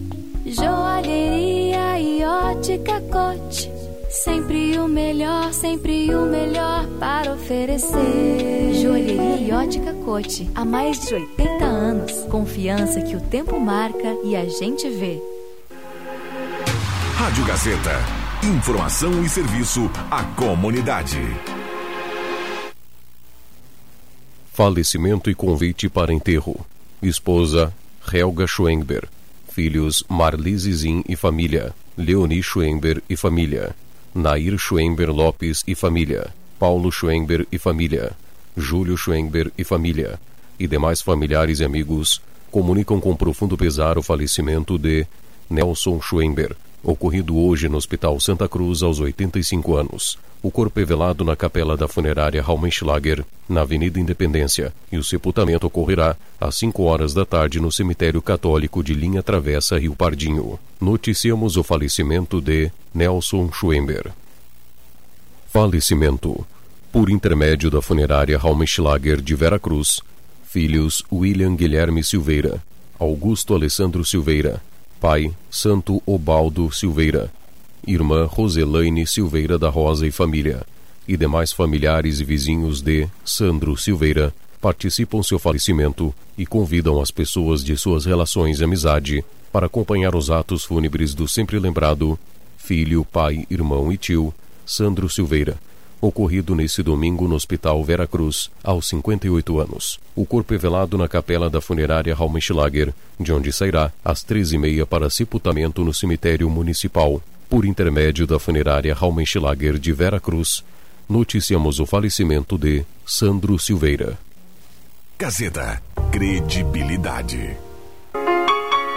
Joalheria e ótica cote. Sempre o melhor, sempre o melhor para oferecer. Joalheria e ótica cote. Há mais de 80 anos. Confiança que o tempo marca e a gente vê. Rádio Gazeta. Informação e serviço à comunidade. Falecimento e convite para enterro. Esposa Helga Schwengber. Filhos Marlise e família. Leoni Schwember e família. Nair Schwember Lopes e família. Paulo Schwember e família. Júlio Schwember e família. E demais familiares e amigos comunicam com profundo pesar o falecimento de Nelson Schwember, ocorrido hoje no Hospital Santa Cruz aos 85 anos. O corpo é velado na capela da funerária Raumenschlager, na Avenida Independência, e o sepultamento ocorrerá às 5 horas da tarde no cemitério católico de Linha Travessa Rio Pardinho. Noticiamos o falecimento de Nelson Schwember. Falecimento. Por intermédio da funerária Raumenschlager de Vera Cruz, filhos William Guilherme Silveira, Augusto Alessandro Silveira, pai Santo Obaldo Silveira, irmã Roselaine Silveira da Rosa e família, e demais familiares e vizinhos de Sandro Silveira participam seu falecimento e convidam as pessoas de suas relações e amizade para acompanhar os atos fúnebres do sempre lembrado filho, pai, irmão e tio, Sandro Silveira, ocorrido nesse domingo no Hospital Vera Cruz, aos 58 anos. O corpo é velado na capela da funerária Raumenschlager, de onde sairá às 13h30 para sepultamento no cemitério municipal. Por intermédio da funerária Raumenschlager de Vera Cruz, noticiamos o falecimento de Sandro Silveira. Gazeta. Credibilidade.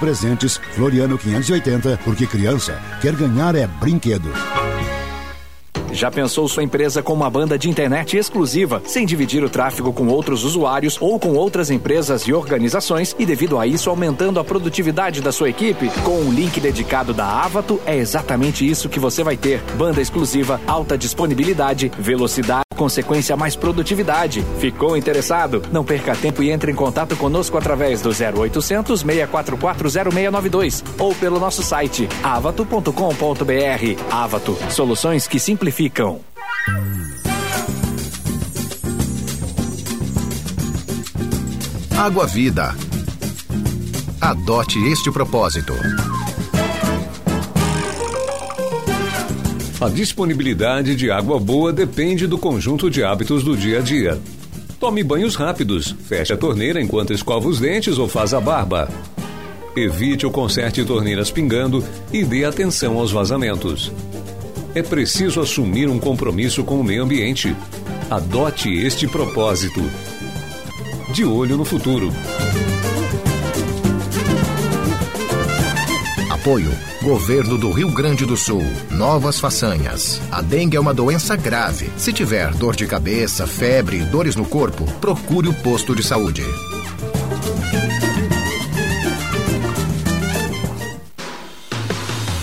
Presentes, Floriano 580, porque criança quer ganhar é brinquedo. Já pensou sua empresa com uma banda de internet exclusiva, sem dividir o tráfego com outros usuários ou com outras empresas e organizações e devido a isso aumentando a produtividade da sua equipe? Com um link dedicado da Avato é exatamente isso que você vai ter. Banda exclusiva, alta disponibilidade, velocidade, consequência mais produtividade. Ficou interessado? Não perca tempo e entre em contato conosco através do 0800 644 0692 ou pelo nosso site avato.com.br. Avato, soluções que simplificam ficam. Água Vida. Adote este propósito. A disponibilidade de água boa depende do conjunto de hábitos do dia a dia. Tome banhos rápidos, feche a torneira enquanto escova os dentes ou faz a barba. Evite ou conserte torneiras pingando e dê atenção aos vazamentos é preciso assumir um compromisso com o meio ambiente. Adote este propósito. De olho no futuro. Apoio. Governo do Rio Grande do Sul. Novas façanhas. A dengue é uma doença grave. Se tiver dor de cabeça, febre e dores no corpo, procure o posto de saúde.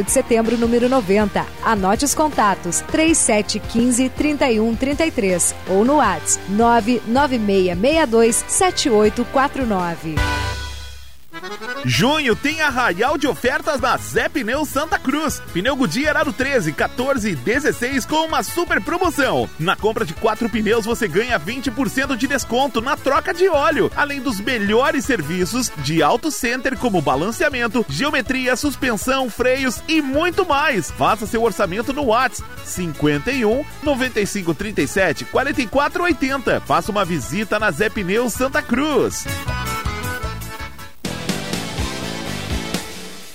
de setembro, número 90. Anote os contatos: 3715 3133 ou no WhatsApp 99662 7849. Junho tem arraial de ofertas na Zé Pneus Santa Cruz. Pneu Goodyear Aro 13, 14 e 16 com uma super promoção. Na compra de quatro pneus você ganha 20% de desconto na troca de óleo, além dos melhores serviços de auto center como balanceamento, geometria, suspensão, freios e muito mais. Faça seu orçamento no WhatsApp 51 95 37 44 80. Faça uma visita na Zé Pneus Santa Cruz.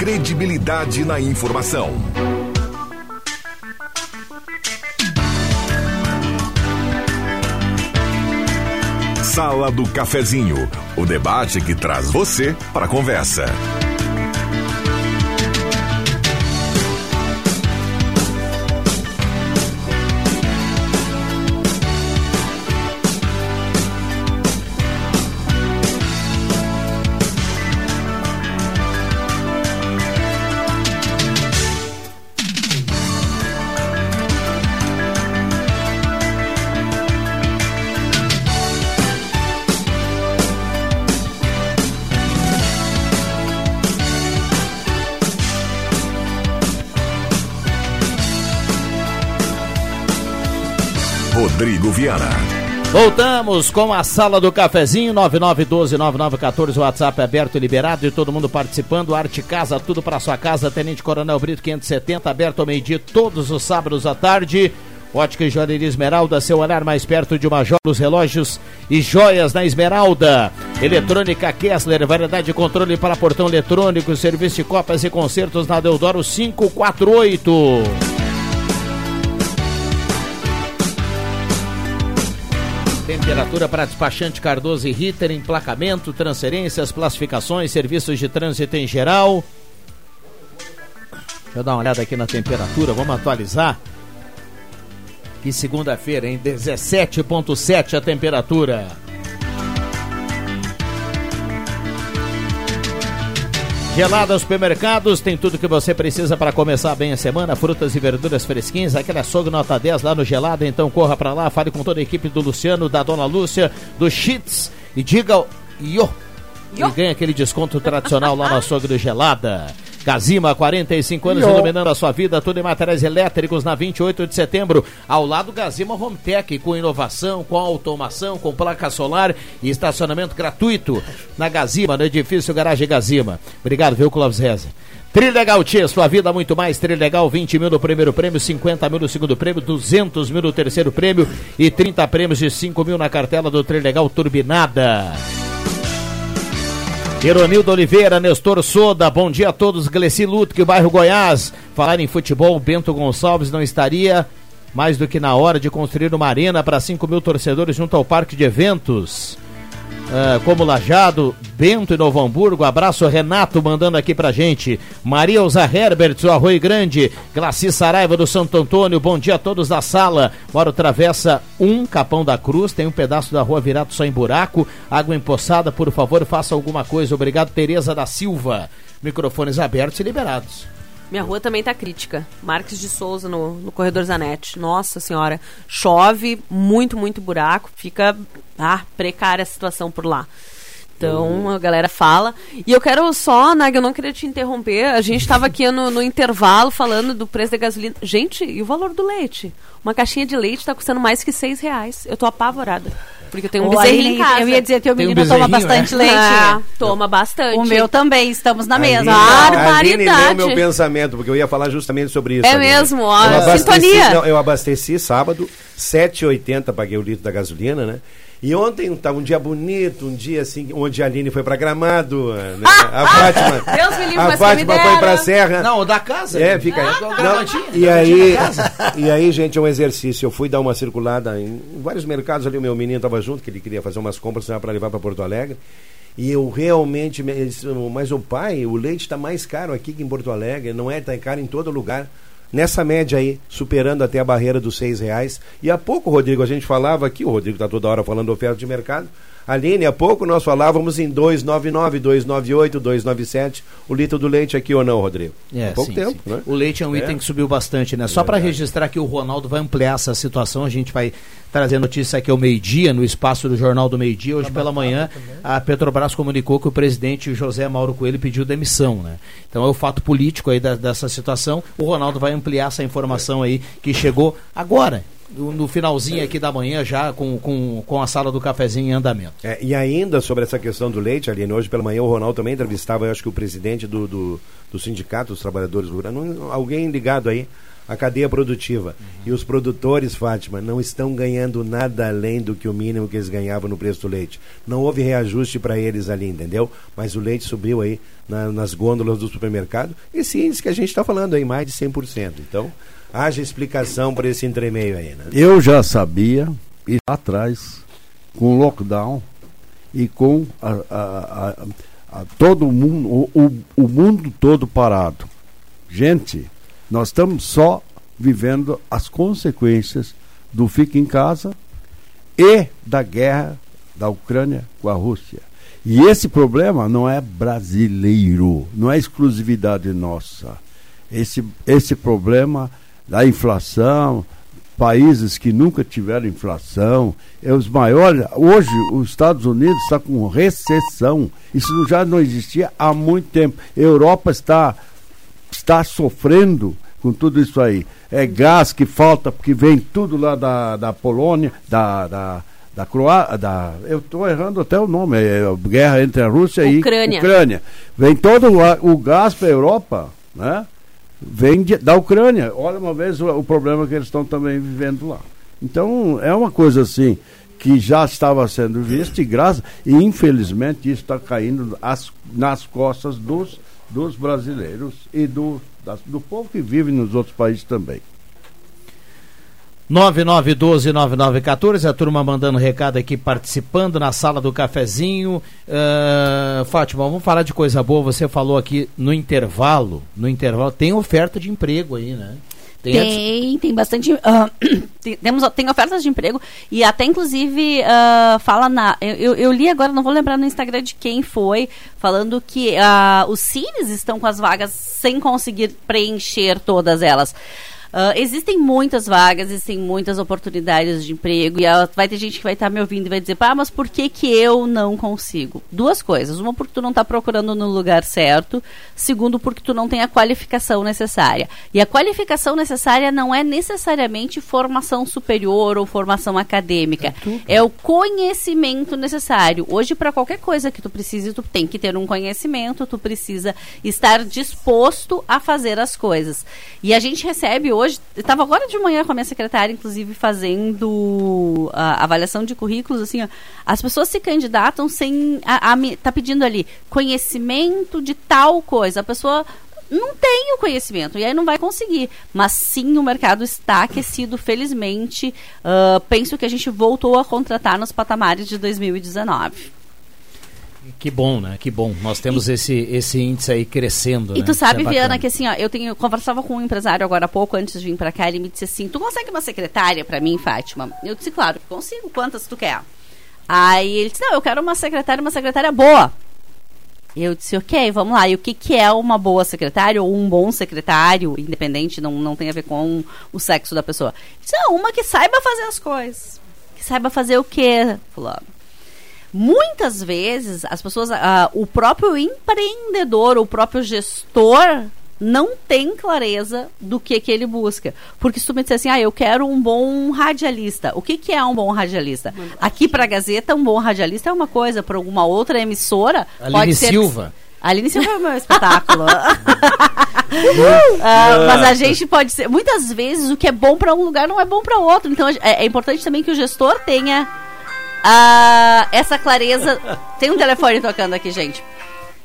credibilidade na informação. Sala do Cafezinho, o debate que traz você para a conversa. Rodrigo Viana. Voltamos com a sala do cafezinho 99129914, o WhatsApp é aberto e liberado e todo mundo participando. Arte Casa, tudo para sua casa. Tenente Coronel Brito 570, aberto ao meio-dia todos os sábados à tarde. Ótica e Joalheria Esmeralda, seu olhar mais perto de uma joia dos relógios e joias na Esmeralda. Eletrônica Kessler, variedade de controle para portão eletrônico, serviço de copas e concertos na Deodoro 548. Temperatura para despachante Cardoso e Ritter, emplacamento, transferências, classificações, serviços de trânsito em geral. Deixa eu dar uma olhada aqui na temperatura, vamos atualizar. Que segunda-feira, em 17,7 a temperatura. Gelada Supermercados tem tudo que você precisa para começar bem a semana, frutas e verduras fresquinhas, aquele açougue nota 10 lá no Gelada, então corra para lá, fale com toda a equipe do Luciano, da Dona Lúcia, do Cheats e diga yo, e ganha aquele desconto tradicional lá no açougue do Gelada. Gazima, 45 anos, Yo. iluminando a sua vida, tudo em materiais elétricos na 28 de setembro. Ao lado Gazima Home Tech, com inovação, com automação, com placa solar e estacionamento gratuito na Gazima, no edifício Garagem Gazima. Obrigado, viu, Clóvis Reza. Trilegal Tia, sua vida muito mais. Trilegal, 20 mil no primeiro prêmio, 50 mil no segundo prêmio, 200 mil no terceiro prêmio e 30 prêmios de 5 mil na cartela do Trilegal Turbinada. Ironildo Oliveira, Nestor Soda, bom dia a todos. Gleci Lutke, bairro Goiás. Falar em futebol, Bento Gonçalves não estaria mais do que na hora de construir uma arena para 5 mil torcedores junto ao parque de eventos. Ah, como Lajado, Bento e Novo Hamburgo. Abraço, Renato, mandando aqui pra gente. Maria Usa Herbert, do Arroio Grande. Glaci Saraiva, do Santo Antônio. Bom dia a todos da sala. Moro Travessa 1, Capão da Cruz. Tem um pedaço da rua virado só em buraco. Água empoçada, por favor, faça alguma coisa. Obrigado, Tereza da Silva. Microfones abertos e liberados. Minha rua também tá crítica. Marques de Souza no, no corredor Zanetti. Nossa senhora, chove, muito, muito buraco. Fica ah, precária a situação por lá. Então a galera fala. E eu quero só, Nag, eu não queria te interromper. A gente estava aqui no, no intervalo falando do preço da gasolina. Gente, e o valor do leite? Uma caixinha de leite está custando mais que seis reais. Eu tô apavorada. Porque eu tenho um Ô, bezerrinho em casa. eu ia dizer, teu Tem um menino toma bezerrinho, bastante é? leite. Ah, toma bastante. O meu também, estamos na. A leu Barbaridade. meu pensamento, porque eu ia falar justamente sobre isso. É Aline. mesmo, ó, Eu abasteci- sintonia. não, eu abasteci sábado, 7,80 paguei o litro da gasolina, né? E ontem estava um dia bonito, um dia assim, onde a Aline foi para Gramado, né? a Fátima, Ah, Deus me livre, a Fátima foi para Serra. Não, o da casa. É, fica aí. Ah, Não, Gravantinho, e aí, e aí, gente, é um exercício. Eu fui dar uma circulada em vários mercados ali. O meu menino estava junto, que ele queria fazer umas compras para levar para Porto Alegre. E eu realmente, mas o pai, o leite está mais caro aqui que em Porto Alegre. Não é, está caro em todo lugar. Nessa média aí, superando até a barreira dos seis reais. E há pouco, Rodrigo, a gente falava aqui, o Rodrigo está toda hora falando oferta de mercado. Aline, há pouco nós falávamos em 299, 298, 297 o litro do leite aqui ou não, Rodrigo? É, Há pouco sim, tempo, sim. né? O leite é um É. item que subiu bastante, né? Só para registrar que o Ronaldo vai ampliar essa situação, a gente vai trazer notícia aqui ao meio-dia, no espaço do Jornal do Meio-dia. Hoje pela manhã, a Petrobras comunicou que o presidente José Mauro Coelho pediu demissão, né? Então é o fato político aí da- dessa situação. O Ronaldo vai ampliar essa informação aí que chegou agora, no no finalzinho aqui da manhã, já com, com, com a sala do cafezinho em andamento. É, e ainda sobre essa questão do leite, Aline, hoje pela manhã o Ronaldo também entrevistava, eu acho que o presidente do, do, do Sindicato dos Trabalhadores Rurais, alguém ligado aí à cadeia produtiva. E os produtores, Fátima, não estão ganhando nada além do que o mínimo que eles ganhavam no preço do leite. Não houve reajuste para eles ali, entendeu? Mas o leite subiu aí na- nas gôndolas do supermercado. Esse índice que a gente está falando aí, mais de 100%. Então, haja explicação para esse entremeio aí, né? Eu já sabia, e atrás, com o lockdown e com a- a- a- todo mundo, o, o, o mundo todo parado. Gente, nós estamos só vivendo as consequências do fica em casa e da guerra da Ucrânia com a Rússia. E esse problema não é brasileiro, não é exclusividade nossa. Esse, esse problema da inflação, países que nunca tiveram inflação, é os maiores. Hoje, os Estados Unidos está com recessão. Isso já não existia há muito tempo. A Europa está, está sofrendo com tudo isso aí. É gás que falta, porque vem tudo lá da, da Polônia, da, da, da Croácia, da, eu estou errando até o nome, é, é guerra entre a Rússia Ucrânia. e Ucrânia. Vem todo o, o gás para a Europa, né? Vem de, da Ucrânia. Olha uma vez o, o problema que eles estão também vivendo lá. Então, é uma coisa assim que já estava sendo vista e graças e infelizmente isso está caindo as, nas costas dos, dos brasileiros e do, das, do povo que vive nos outros países também. 9912-9914, a turma mandando recado aqui, participando na sala do cafezinho. Uh, Fátima, vamos falar de coisa boa. Você falou aqui no intervalo, no intervalo, tem oferta de emprego aí, né? Tem, tem, tem bastante. Uh, tem, temos, tem ofertas de emprego e até inclusive uh, fala na. Eu, eu, li agora, não vou lembrar no Instagram de quem foi, falando que os cines estão com as vagas sem conseguir preencher todas elas. Uh, existem muitas vagas, existem muitas oportunidades de emprego e uh, vai ter gente que vai estar tá me ouvindo e vai dizer, pá, mas por que que eu não consigo? Duas coisas. Uma, porque tu não está procurando no lugar certo. Segundo, porque tu não tem a qualificação necessária. E a qualificação necessária não é necessariamente formação superior ou formação acadêmica. É, é o conhecimento necessário. Hoje, para qualquer coisa que tu precise, tu tem que ter um conhecimento, tu precisa estar disposto a fazer as coisas. E a gente recebe hoje hoje, estava agora de manhã com a minha secretária, inclusive, fazendo a avaliação de currículos, assim, ó, as pessoas se candidatam sem, a, a, tá pedindo ali conhecimento de tal coisa, a pessoa não tem o conhecimento e aí não vai conseguir. Mas sim, o mercado está aquecido, felizmente. Uh, penso que a gente voltou a contratar nos patamares de 2019. Que bom, né? Que bom. Nós temos e, esse, esse índice aí crescendo. E né? tu sabe, é Viana, que assim, ó, eu tenho, conversava com um empresário agora há pouco, antes de vir para cá, ele me disse assim: Tu consegue uma secretária para mim, Fátima? Eu disse, claro, consigo. Quantas tu quer? Aí ele disse: Não, eu quero uma secretária, uma secretária boa. Eu disse, ok, vamos lá. E o que, que é uma boa secretária ou um bom secretário, independente, não, não tem a ver com o sexo da pessoa? Disse, ah, uma que saiba fazer as coisas. Que saiba fazer o quê, fulano? Muitas vezes as pessoas, uh, o próprio empreendedor, o próprio gestor não tem clareza do que que ele busca. Porque se tu me disser assim, ah, eu quero um bom radialista. O que que é um bom radialista? Aqui para a Gazeta, um bom radialista é uma coisa, para alguma outra emissora, Aline pode ser Silva. Aline Silva é o meu espetáculo. uh, mas a gente pode ser. Muitas vezes o que é bom para um lugar não é bom para outro. Então é, é importante também que o gestor tenha ah, essa clareza. Tem um telefone tocando aqui, gente.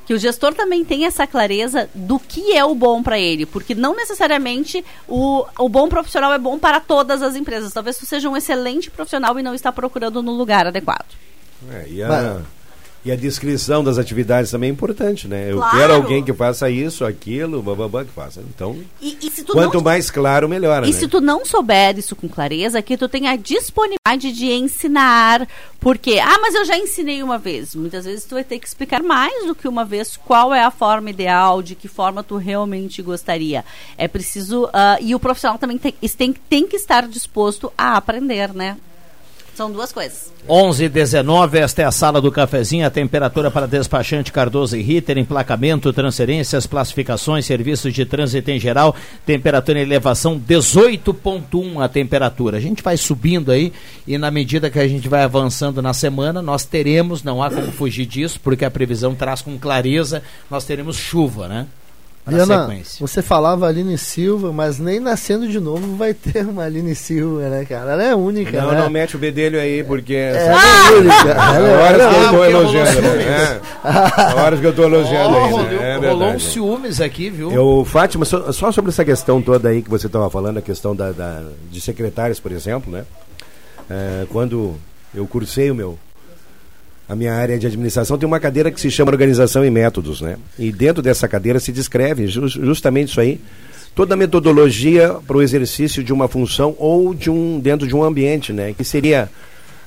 Que o gestor também tem essa clareza do que é o bom para ele, porque não necessariamente o, o bom profissional é bom para todas as empresas. Talvez tu seja um excelente profissional e não está procurando no lugar adequado. É, e a, e a descrição das atividades também é importante, né? Eu claro. quero alguém que faça isso, aquilo, bababá, que faça. Então, e, e quanto não... mais claro, melhor. E né? se tu não souber isso com clareza, que tu tenha a disponibilidade de ensinar, porque, ah, mas eu já ensinei uma vez. Muitas vezes tu vai ter que explicar mais do que uma vez qual é a forma ideal, de que forma tu realmente gostaria. É preciso, uh, e o profissional também tem, tem, tem que estar disposto a aprender, né? São duas coisas. 11 e 19, esta é a sala do cafezinho, a temperatura para despachante Cardoso e Ritter, emplacamento, transferências, classificações, serviços de trânsito em geral, temperatura em elevação 18.1 a temperatura. A gente vai subindo aí e na medida que a gente vai avançando na semana, nós teremos, não há como fugir disso, porque a previsão traz com clareza, nós teremos chuva, né? Diana, você falava Aline Silva, mas nem nascendo de novo vai ter uma Aline Silva, né, cara? Ela é única, não, né? Não, mete o bedelho aí, porque... É, ela é única. Ela é horas que eu tô elogiando, né? É. horas que eu tô elogiando aí, rolou, né? É rolou um ciúmes aqui, viu? Eu, Fátima, só, só, sobre essa questão toda aí que você estava falando, a questão da, da, de secretários, por exemplo, né? É, quando eu cursei o meu a minha área de administração tem uma cadeira que se chama Organização e Métodos, né? E dentro dessa cadeira se descreve justamente isso aí, toda a metodologia para o exercício de uma função ou de um dentro de um ambiente, né? Que seria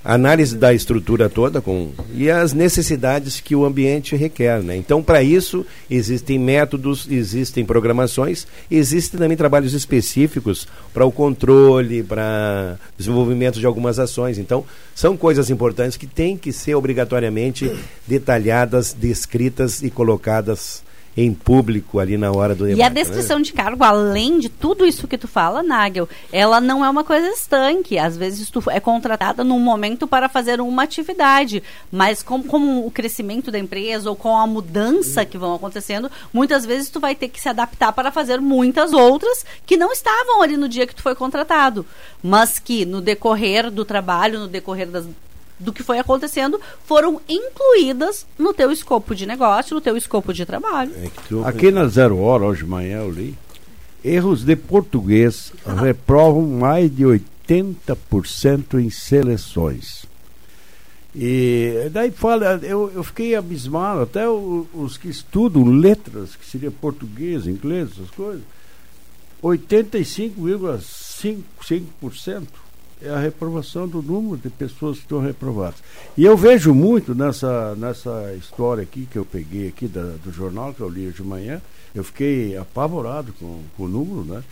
análise da estrutura toda com, e as necessidades que o ambiente requer. Né? Então, para isso, existem métodos, existem programações, existem também trabalhos específicos para o controle, para desenvolvimento de algumas ações. Então, são coisas importantes que têm que ser obrigatoriamente detalhadas, descritas e colocadas em público ali na hora do debate. E a descrição né? de cargo, além de tudo isso que tu fala, Nagel, ela não é uma coisa estanque. Às vezes tu é contratada num momento para fazer uma atividade, mas com, com o crescimento da empresa ou com a mudança que vão acontecendo, muitas vezes tu vai ter que se adaptar para fazer muitas outras que não estavam ali no dia que tu foi contratado, mas que no decorrer do trabalho, no decorrer das, do que foi acontecendo foram incluídas no teu escopo de negócio, no teu escopo de trabalho. É Aqui na Zero Hora, hoje de manhã, eu li, erros de português reprovam mais de 80% em seleções. E daí fala, eu, eu fiquei abismado, até o, os que estudam letras, que seria português, inglês, essas coisas, 85,5% é a reprovação do número de pessoas que estão reprovadas. E eu vejo muito nessa, nessa história aqui que eu peguei aqui da, do jornal que eu li de manhã, eu fiquei apavorado com, com o número, né?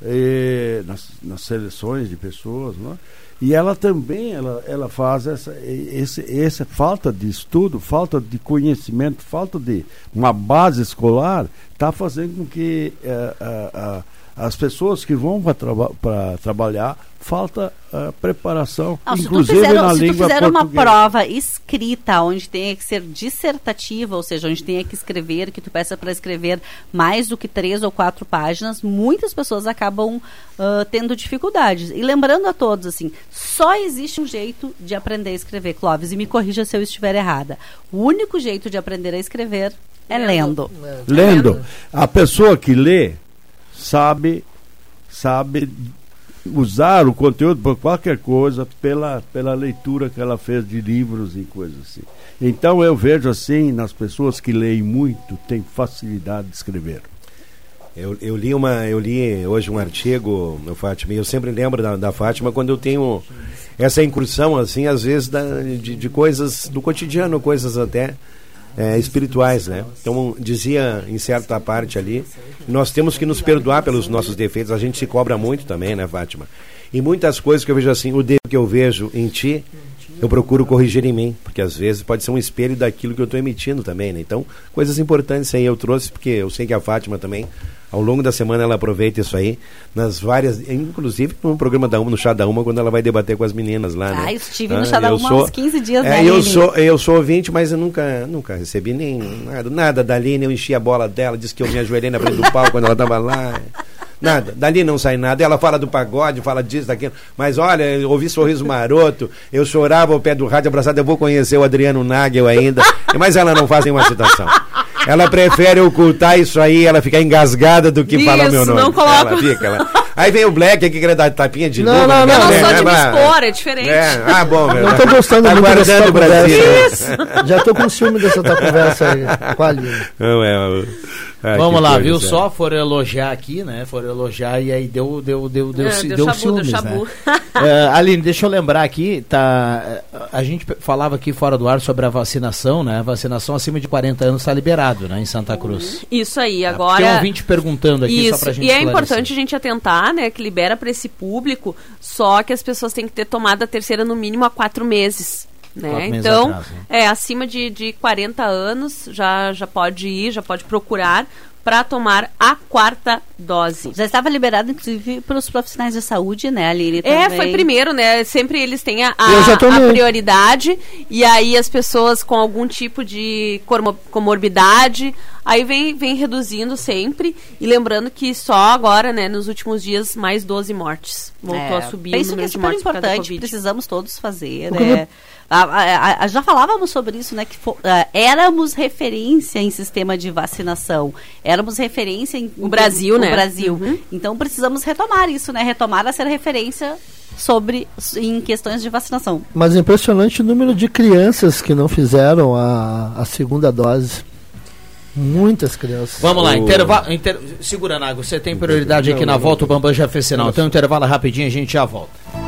E, nas, nas seleções de pessoas, né? E ela também ela, ela faz essa, esse, essa falta de estudo, falta de conhecimento, falta de uma base escolar, está fazendo com que uh, uh, uh, as pessoas que vão para traba trabalhar falta uh, preparação, Não, inclusive fizer, na língua portuguesa. Se tu fizer uma prova escrita, onde tenha que ser dissertativa, ou seja, onde tenha que escrever, que tu peça para escrever mais do que três ou quatro páginas, muitas pessoas acabam uh, tendo dificuldades. E lembrando a todos, assim, só existe um jeito de aprender a escrever, Clóvis, e me corrija se eu estiver errada. O único jeito de aprender a escrever é lendo. Lendo. A pessoa que lê sabe sabe usar o conteúdo por qualquer coisa pela, pela leitura que ela fez de livros e coisas assim. Então eu vejo assim, nas pessoas que leem muito, tem facilidade de escrever. Eu, eu li uma, eu li hoje um artigo, meu Fátima, e eu sempre lembro da, da Fátima quando eu tenho essa incursão, assim, às vezes da, de, de coisas do cotidiano, coisas até é, espirituais, né? Então dizia em certa parte ali, nós temos que nos perdoar pelos nossos defeitos. A gente se cobra muito também, né, Fátima? E muitas coisas que eu vejo assim, o defeito que eu vejo em ti, eu procuro corrigir em mim, porque às vezes pode ser um espelho daquilo que eu estou emitindo também, né? Então, coisas importantes aí eu trouxe, porque eu sei que a Fátima também ao longo da semana ela aproveita isso aí, nas várias, inclusive no programa da Uma, no Chá da Uma, quando ela vai debater com as meninas lá, né? Ah, eu estive no Chá da Uma há uns 15 dias, é, né, eu sou Eu sou ouvinte, mas eu nunca, nunca recebi nem nada, nada da Aline, eu enchi a bola dela, disse que eu me ajoelhei na frente do pau quando ela estava lá. Nada, dali não sai nada. Ela fala do pagode, fala disso, daquilo. Mas olha, eu ouvi sorriso maroto, eu chorava ao pé do rádio abraçado, eu vou conhecer o Adriano Nagel ainda. Mas ela não faz nenhuma citação. Ela prefere ocultar isso aí, ela ficar engasgada do que isso, falar meu nome. Não coloca. Ela fica, ela... Aí vem o Black aqui querendo dar tapinha de não, novo. Não, não, não. Eu não sou de me expor, é diferente. É. Ah, bom, meu. Não tô gostando tá muito dessa conversa. Isso. Já tô com ciúme dessa tua conversa aí com a Aline. Não, é... Ah, Vamos lá, viu? Sério. Só foram elogiar aqui, né? Foram elogiar e aí deu, deu, deu, deu, é, deu, deu chabu, ciúmes, deu né? uh, Aline, deixa eu lembrar aqui, tá? A gente falava aqui fora do ar sobre a vacinação, né? A vacinação acima de 40 anos está liberado, né? Em Santa Cruz. Isso aí, agora. Tem um ouvinte perguntando aqui Isso, só pra gente E é importante a gente atentar, né? Que libera para esse público, só que as pessoas têm que ter tomado a terceira no mínimo há quatro meses. Né? Então, atrás, né? é, acima de, de 40 anos já, já pode ir, já pode procurar para tomar a quarta dose. Já estava liberado, inclusive, para os profissionais de saúde, né, Aline? É, foi primeiro, né? Sempre eles têm a, a, a, prioridade e aí as pessoas com algum tipo de comorbidade, aí vem, vem reduzindo sempre. E lembrando que só agora, né, nos últimos dias, mais 12 mortes. Voltou é, a subir o número que é de mortes importante, precisamos todos fazer, né? A, a, a, já falávamos sobre isso, né? Que for, uh, éramos referência em sistema de vacinação. Éramos referência em. O Brasil, no né? Brasil. Uhum. Então precisamos retomar isso, né? Retomar a ser referência sobre em questões de vacinação. Mas é impressionante o número de crianças que não fizeram a, a segunda dose. Muitas crianças. Vamos lá, intervalo. Inter... Segura, Nago, você tem prioridade aqui na volta, o Bambam já fez sinal. Então, intervalo rapidinho, a gente já volta.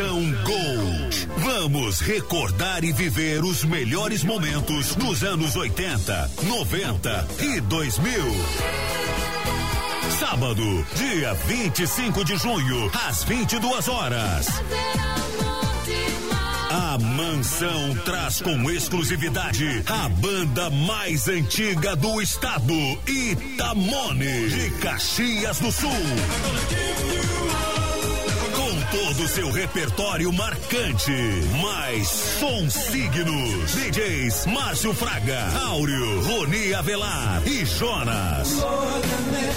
Mansão Gold. Vamos recordar e viver os melhores momentos dos anos 80, 90 e 2000. Sábado, dia 25 de junho, às 22 horas. A Mansão traz com exclusividade a banda mais antiga do estado, Itamone, de Caxias do Sul. Todo o seu repertório marcante, mais som signos, DJs Márcio Fraga, Áureo, Roni Avelar e Jonas.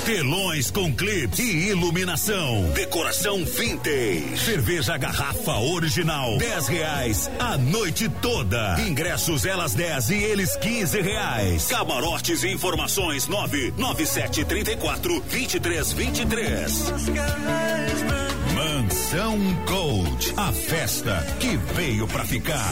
Telões com clips e iluminação, decoração vintage, cerveja garrafa original, 10 reais a noite toda. Ingressos elas 10 e eles 15 reais. Camarotes e informações 997 34 23 23. Mansão Gold, a festa que veio pra ficar.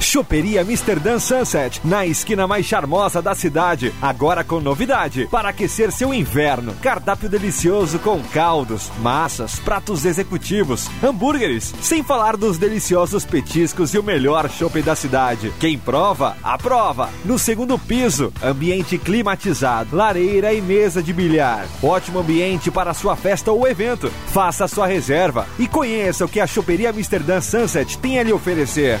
Choperia Amsterdã Sunset, na esquina mais charmosa da cidade. Agora com novidade, para aquecer seu inverno. Cardápio delicioso com caldos, massas, pratos executivos, hambúrgueres, sem falar dos deliciosos petiscos e o melhor chopp da cidade. Quem prova, aprova. No segundo piso, ambiente climatizado, lareira e mesa de bilhar. Ótimo ambiente para sua festa ou evento. Faça sua reserva e conheça o que a Choperia Amsterdã Sunset tem a lhe oferecer.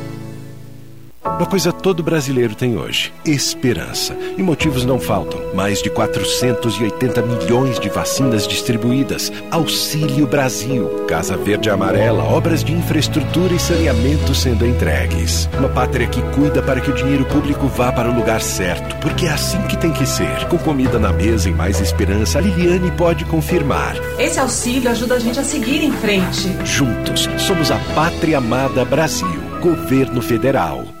Uma coisa todo brasileiro tem hoje: esperança. E motivos não faltam. Mais de 480 milhões de vacinas distribuídas. Auxílio Brasil. Casa Verde Amarela. Obras de infraestrutura e saneamento sendo entregues. Uma pátria que cuida para que o dinheiro público vá para o lugar certo. Porque é assim que tem que ser. Com comida na mesa e mais esperança, a Liliane pode confirmar. Esse auxílio ajuda a gente a seguir em frente. Juntos, somos a Pátria Amada Brasil. Governo Federal.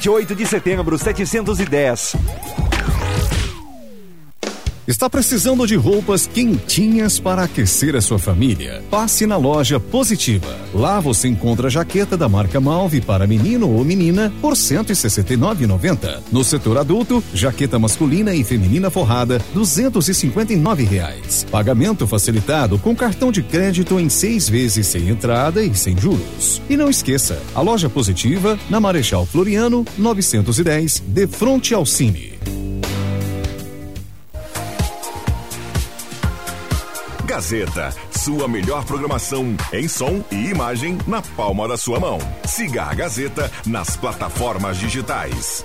28 de setembro, 710. Está precisando de roupas quentinhas para aquecer a sua família? Passe na loja Positiva. Lá você encontra jaqueta da marca Malve para menino ou menina por R$ 169,90. No setor adulto, jaqueta masculina e feminina forrada 259 reais. Pagamento facilitado com cartão de crédito em seis vezes sem entrada e sem juros. E não esqueça, a loja Positiva na Marechal Floriano 910, de frente ao Cine. Gazeta, sua melhor programação em som e imagem na palma da sua mão. Siga a Gazeta nas plataformas digitais.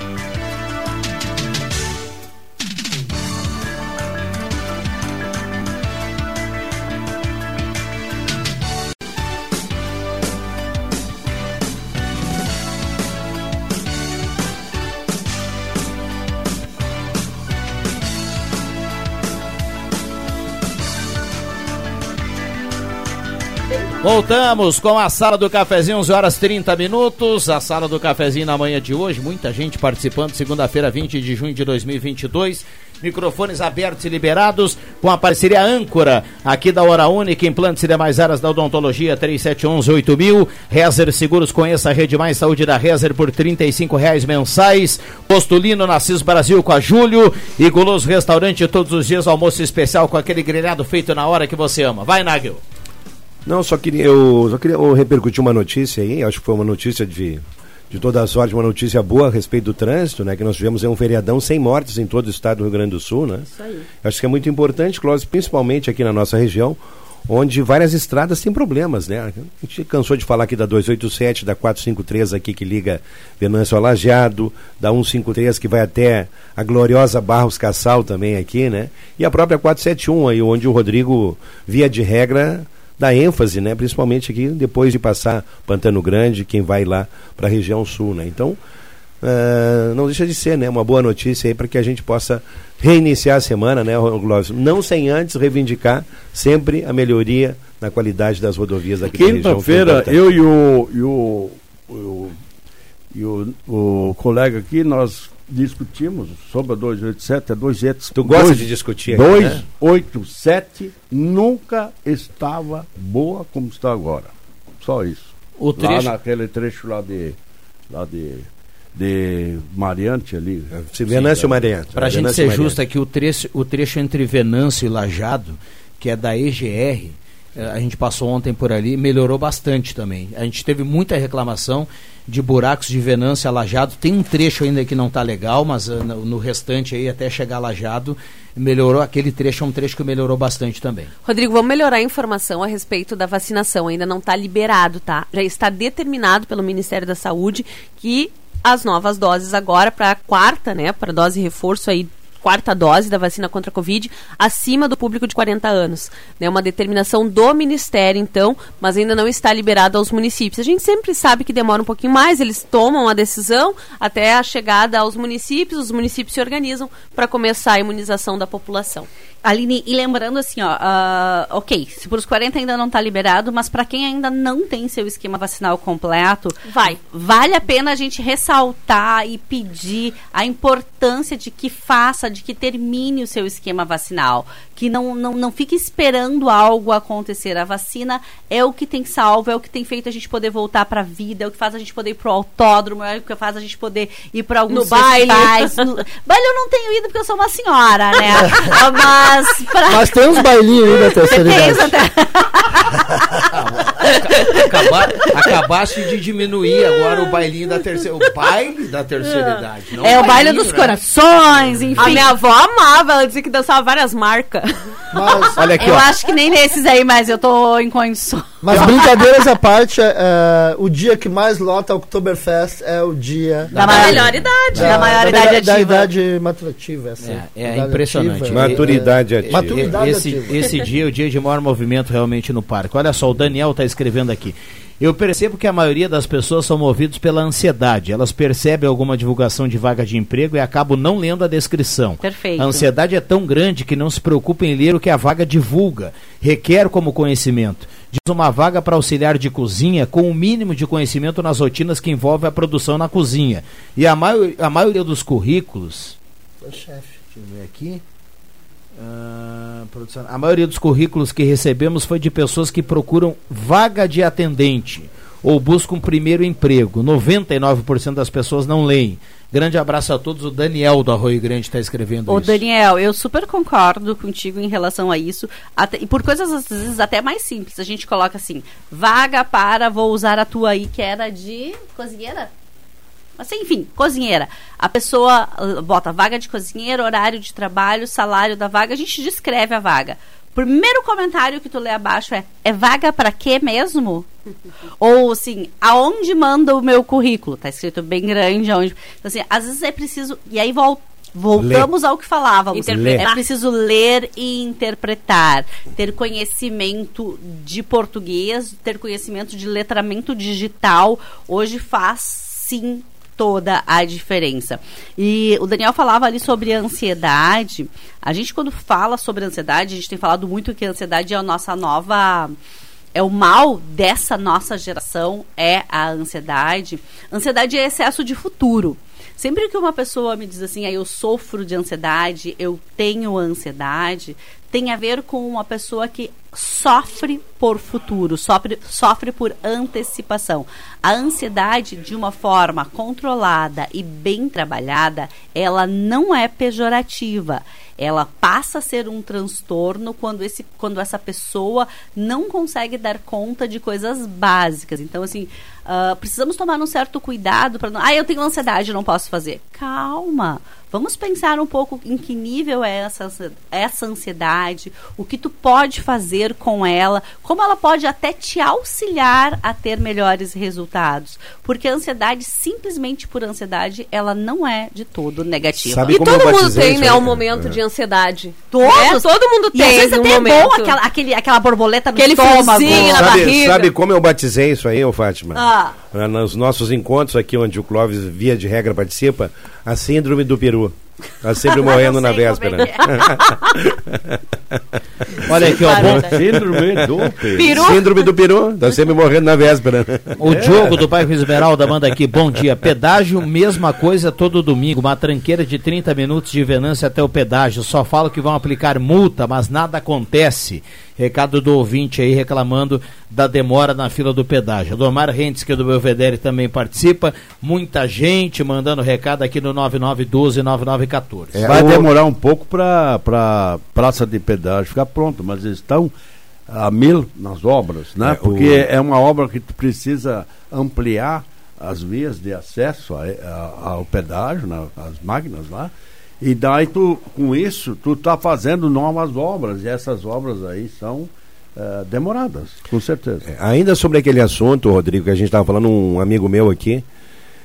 Voltamos com a sala do cafezinho, 11 horas 30 minutos. A sala do cafezinho na manhã de hoje, muita gente participando, segunda-feira, 20 de junho de 2022. Microfones abertos e liberados com a parceria âncora aqui da Hora Única, implantes e demais áreas da odontologia 3711-8000. Rezer Seguros, conheça a Rede Mais Saúde da Rezer por R$ reais mensais. Postulino Nassis Brasil com a Júlio e Guloso Restaurante todos os dias, almoço especial com aquele grelhado feito na hora que você ama. Vai, Nagel. Não, só queria, eu só queria eu repercutir uma notícia aí, acho que foi uma notícia de, de toda a sorte, uma notícia boa a respeito do trânsito, né? Que nós tivemos um feriadão sem mortes em todo o estado do Rio Grande do Sul, né? Isso aí. Acho que é muito importante, Clóvis, principalmente aqui na nossa região, onde várias estradas têm problemas, né? A gente cansou de falar aqui da 287, da 453 aqui que liga Venâncio ao Lajeado, da 153 que vai até a gloriosa Barros Cassal também aqui, né? E a própria 471 aí, onde o Rodrigo, via de regra, dá ênfase, né? Principalmente aqui depois de passar Pantano Grande, quem vai lá para a região sul, né? Então, uh, não deixa de ser, né? Uma boa notícia aí para que a gente possa reiniciar a semana, né, Glóvio? Não sem antes reivindicar sempre a melhoria na qualidade das rodovias daqui da região. Quinta-feira, eu e o, e o, o, e o, o colega aqui, nós discutimos sobre a 287, a 287. Tu gosta de discutir? 287 né? nunca estava boa como está agora. Só isso. O trecho... Lá naquele trecho lá de. Lá de de Mariante ali. Se Venâncio Mariante. Para a gente ser justo aqui, o trecho, o trecho entre Venâncio e Lajado, que é da EGR, a gente passou ontem por ali, melhorou bastante também. A gente teve muita reclamação de buracos de Venância Lajado. Tem um trecho ainda que não está legal, mas uh, no, restante aí, até chegar Lajado, melhorou. Aquele trecho é um trecho que melhorou bastante também. Rodrigo, vamos melhorar a informação a respeito da vacinação. Ainda não está liberado, tá? Já está determinado pelo Ministério da Saúde que as novas doses agora para a quarta, né, para dose reforço aí quarta dose da vacina contra a Covid acima do público de 40 anos. É né? uma determinação do Ministério, então, mas ainda não está liberado aos municípios. A gente sempre sabe que demora um pouquinho mais, eles tomam a decisão até a chegada aos municípios, os municípios se organizam para começar a imunização da população. Aline, e lembrando assim, ó, uh, ok, se por os 40 ainda não está liberado, mas para quem ainda não tem seu esquema vacinal completo, vai. Vale a pena a gente ressaltar e pedir a importância de que faça, de que termine o seu esquema vacinal, que não, não, não fique esperando algo acontecer. A vacina é o que tem salvo, é o que tem feito a gente poder voltar para a vida, é o que faz a gente poder ir pro autódromo, é o que faz a gente poder ir para alguns no baile. No... baile eu não tenho ido porque eu sou uma senhora, né? mas Mas, pra... Mas tem uns bailinhos aí da terceira idade. Até... Acabar, acabaste de diminuir agora o bailinho da terceira. O baile da terceira é. idade. é o, baile dos né? corações, enfim. A minha avó amava, ela dizia que dançava várias marcas. Mas, Olha aqui, eu ó. acho que nem nesses aí, mas eu tô em condições. Mas brincadeiras à parte, é, é, o dia que mais lota o Oktoberfest é o dia da, da maior idade. Da, da maior idade ativa. Da idade maturativa. Essa, é, é impressionante. Ativa, maturidade ativa. Maturidade esse, ativa. Esse dia é o dia de maior movimento realmente no parque. Olha só, o Daniel está escrevendo aqui. Eu percebo que a maioria das pessoas são movidas pela ansiedade. Elas percebem alguma divulgação de vaga de emprego e acabam não lendo a descrição. Perfeito. A ansiedade é tão grande que não se preocupa em ler o que a vaga divulga. Requer como conhecimento. Diz uma vaga para auxiliar de cozinha com o um mínimo de conhecimento nas rotinas que envolvem a produção na cozinha. E a, a maioria dos currículos. chefe. Deixa eu ver aqui. Uh, produção. A maioria dos currículos que recebemos foi de pessoas que procuram vaga de atendente ou buscam primeiro emprego. 99% das pessoas não leem. Grande abraço a todos. O Daniel do Arroio Grande está escrevendo Ô, isso. Daniel, eu super concordo contigo em relação a isso. Até, e por coisas às vezes até mais simples. A gente coloca assim: vaga para, vou usar a tua aí, que era de cozinheira. Assim, enfim, cozinheira. A pessoa bota vaga de cozinheira, horário de trabalho, salário da vaga, a gente descreve a vaga. Primeiro comentário que tu lê abaixo é: é vaga para quê mesmo? Ou assim, aonde manda o meu currículo? Tá escrito bem grande, aonde. Então, assim, às vezes é preciso. E aí vol- voltamos Lê. ao que falávamos. É preciso ler e interpretar, ter conhecimento de português, ter conhecimento de letramento digital. Hoje faz sim toda a diferença. E o Daniel falava ali sobre a ansiedade. A gente quando fala sobre ansiedade, a gente tem falado muito que a ansiedade é a nossa nova é o mal dessa nossa geração é a ansiedade. Ansiedade é excesso de futuro. Sempre que uma pessoa me diz assim, ah, eu sofro de ansiedade, eu tenho ansiedade, tem a ver com uma pessoa que sofre por futuro, sofre, sofre por antecipação. A ansiedade, de uma forma controlada e bem trabalhada, ela não é pejorativa. Ela passa a ser um transtorno quando, esse, quando essa pessoa não consegue dar conta de coisas básicas. Então, assim, ah, precisamos tomar um certo cuidado para não. Ah, eu tenho ansiedade, não posso fazer. Calma. Vamos pensar um pouco em que nível é essa, essa ansiedade, o que tu pode fazer com ela, como ela pode até te auxiliar a ter melhores resultados. Porque a ansiedade, simplesmente por ansiedade, ela não é de todo negativa. Sabe E como todo mundo tem, né, um momento É. de ansiedade. Todos. É, todo mundo E às tem vezes um até é momento. bom aquela, aquele, aquela borboleta no Aquele estômago. na sabe, barriga. sabe como eu batizei isso aí, ô Fátima? Ah. Ah, Nos nossos encontros aqui, onde o Clóvis, via de regra, participa, a síndrome do peru. Tá sempre morrendo na véspera. Olha aqui, ó. Bom, Síndrome do Peru. Síndrome do peru. Tá sempre morrendo na véspera. O Diogo do bairro Esmeralda manda aqui, bom dia. Pedágio, mesma coisa todo domingo. Uma tranqueira de 30 minutos de Venância até o pedágio. Só falo que vão aplicar multa, mas nada acontece. Recado do ouvinte aí reclamando da demora na fila do pedágio. Domar Rentes, que é do Belvedere, também participa. Muita gente mandando recado aqui no 9912-9914. É, Vai demorar um pouco para a praça de pedágio ficar pronta, mas eles estão a mil nas obras, né? É, Porque o- é uma obra que tu precisa ampliar as vias de acesso a- a- ao pedágio, né? as máquinas lá. E daí tu, com isso, tu está fazendo novas obras, e essas obras aí são eh, demoradas, com certeza. Ainda sobre aquele assunto, Rodrigo, que a gente estava falando, um amigo meu aqui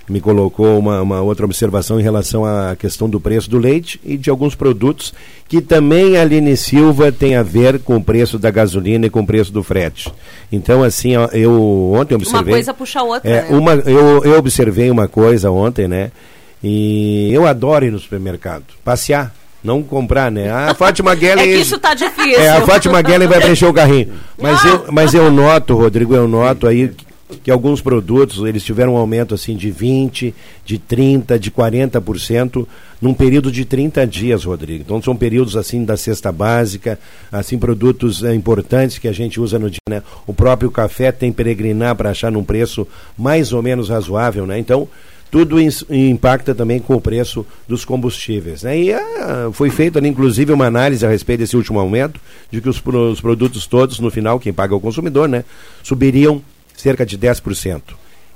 me colocou uma, uma outra observação em relação à questão do preço do leite e de alguns produtos que também a Aline Silva tem a ver com o preço da gasolina e com o preço do frete. Então, assim, eu ontem Uma observei. coisa puxa a outra, É, né? uma, eu, eu observei uma coisa ontem, né? E eu adoro ir no supermercado, passear, não comprar, né? A Fátima Guellen. É que isso tá difícil. É, a Fátima Guellen vai preencher o carrinho. Mas, eu, mas eu noto, Rodrigo, eu noto aí que, alguns produtos, eles tiveram um aumento assim de 20, de 30, de 40% num período de 30 dias, Rodrigo. Então são períodos assim da cesta básica, assim produtos eh, importantes que a gente usa no dia, né? O próprio café tem peregrinar para achar num preço mais ou menos razoável, né? Então, tudo impacta também com o preço dos combustíveis. Né? E ah, foi feita ali, inclusive, uma análise a respeito desse último aumento, de que os, os produtos todos, no final, quem paga é o consumidor, né, subiriam cerca de 10%.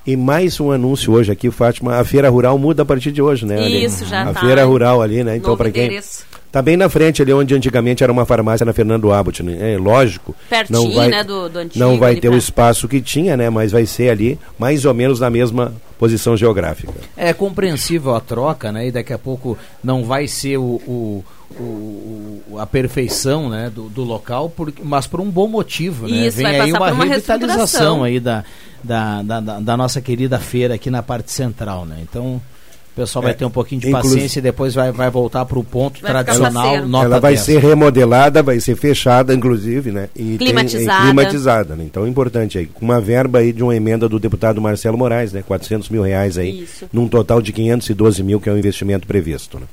E mais um anúncio hoje aqui, Fátima, a feira rural muda a partir de hoje, né? ali. Isso, já A tá feira rural ali, né? Então, para quem endereço. Tá bem na frente ali onde antigamente era uma farmácia na Fernando Abbott, né? É lógico. Pertinho, não vai, né, do- do antigo Não vai ali ter o pra- espaço que tinha, né? Mas vai ser ali mais ou menos na mesma posição geográfica. É compreensível a troca, né? E daqui a pouco não vai ser o, o- o- o- a perfeição né, do, do local, porque, mas por um bom motivo, né? Isso, Vem vai aí uma por uma revitalização aí da, da, da, da- da nossa querida feira aqui na parte central, né? Então o pessoal vai É, ter um pouquinho de inclusive- paciência e depois vai, vai voltar para o ponto Vai tradicional. Nota Ela vai 10. ser remodelada, vai ser fechada, inclusive, né? E tem- Climatizada. e climatizada, né? Então, importante aí. Com uma verba aí de uma emenda do deputado Marcelo Moraes, né? 400 mil reais aí, Isso. num total de 512 mil, que é o investimento previsto, né?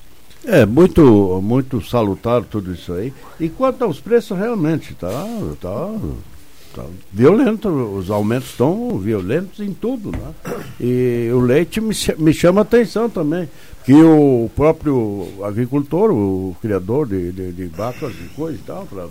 É, muito, muito salutar tudo isso aí. E quanto aos preços, realmente, tá, tá, tá violento, os aumentos estão violentos em tudo, né? E o leite me, me chama atenção também, que o próprio agricultor, o criador de, de, de vacas e coisa e tal, para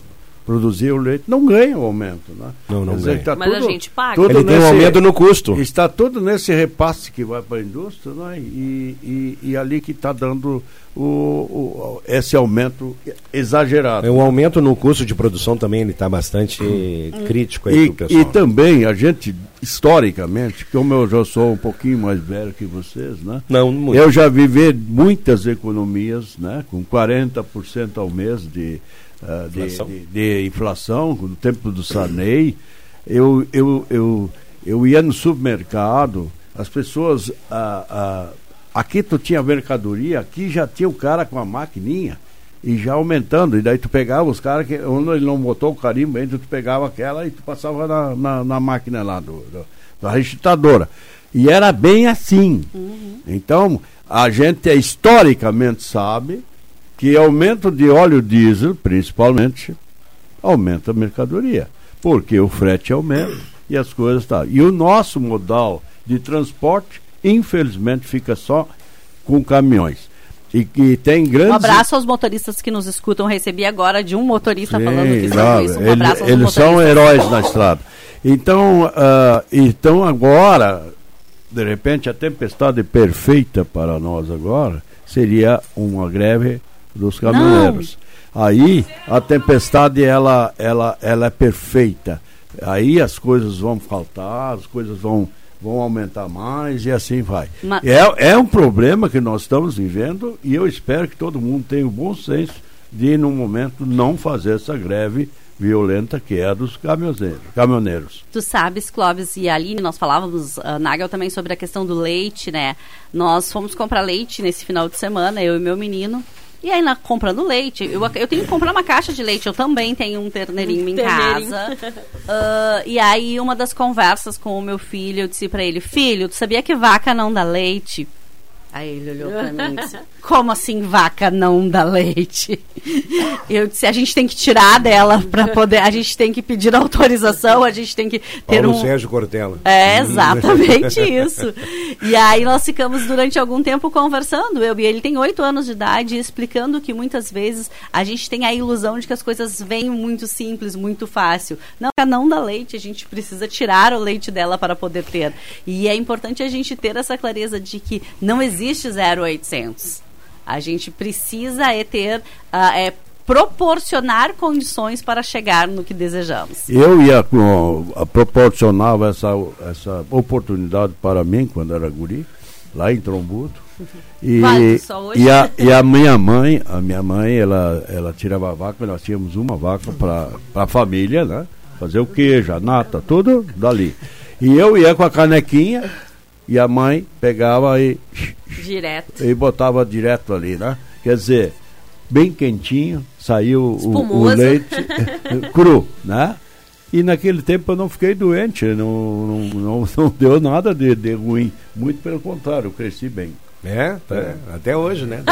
produzir o leite, não ganha o aumento, né? Não, não ganha. Tá Mas tudo, a gente paga. Ele tem um aumento no custo. Está tudo nesse repasse que vai para a indústria, né? E, e, e ali que está dando o, o, esse aumento exagerado. É um aumento no custo de produção também, ele está bastante hum. crítico aí e, pessoal. E também a gente, historicamente, como eu já sou um pouquinho mais velho que vocês, né? Não, muito. Eu já vivi muitas economias, né? Com 40% ao mês de uh, de, inflação. De, de, inflação, no tempo do Sarney. Eu, eu, eu, eu ia no supermercado, as pessoas. Uh, uh, aqui tu tinha mercadoria, aqui já tinha o cara com a maquininha e já aumentando. E daí tu pegava os caras que onde ele não botou o carimbo ainda, tu pegava aquela e tu passava na, na, na máquina lá do, do, da registradora. E era bem assim. Uhum. Então, a gente historicamente sabe que aumento de óleo diesel, principalmente, aumenta a mercadoria, porque o frete aumenta e as coisas tá. E o nosso modal de transporte, infelizmente, fica só com caminhões. E que tem grandes. Um abraço aos motoristas que nos escutam. Recebi agora de um motorista Sim, falando que não, isso. Um ele, abraço aos Eles são heróis na estrada. Então, uh, então agora, de repente, a tempestade perfeita para nós agora seria uma greve dos caminhoneiros. Não. Aí a tempestade ela, ela, ela é perfeita. Aí as coisas vão faltar, as coisas vão, vão aumentar mais e assim vai. Mas... É, é um problema que nós estamos vivendo e eu espero que todo mundo tenha o bom senso de, no momento, não fazer essa greve violenta que é a dos caminhoneiros. caminhoneiros. Tu sabes, Clóvis e Aline, nós falávamos, uh, Nagel, também sobre a questão do leite, né? Nós fomos comprar leite nesse final de semana, eu e meu menino. E aí, na, comprando leite, eu, eu tenho que comprar uma caixa de leite. Eu também tenho um terneirinho em terneirinho. casa. Uh, e aí, uma das conversas com o meu filho, eu disse para ele: Filho, tu sabia que vaca não dá leite? Aí ele olhou pra mim e disse, como assim vaca não dá leite? Eu disse, a gente tem que tirar dela para poder, a gente tem que pedir autorização, a gente tem que ter Paulo um... Sérgio Cortella. É, exatamente isso. E aí nós ficamos durante algum tempo conversando, eu e ele tem oito anos de idade, explicando que muitas vezes a gente tem a ilusão de que as coisas vêm muito simples, muito fácil. Não, não dá leite, a gente precisa tirar o leite dela para poder ter. E é importante a gente ter essa clareza de que não existe existe 0800. A gente precisa é ter, uh, é, proporcionar condições para chegar no que desejamos. Eu ia uh, proporcionava essa, essa oportunidade para mim quando era guri, lá em Trombudo. E, vale, e, a, e a minha mãe, a minha mãe, ela, ela tirava a vaca, nós tínhamos uma vaca para a família, né? Fazer o queijo, a nata, tudo dali. E eu ia com a canequinha e a mãe pegava e direto e botava direto ali, né? Quer dizer, bem quentinho, saiu o, o, leite cru, né? E naquele tempo eu não fiquei doente, não, não, não, não deu nada de, de ruim. Muito pelo contrário, eu cresci bem. É, tá, é. até hoje, né?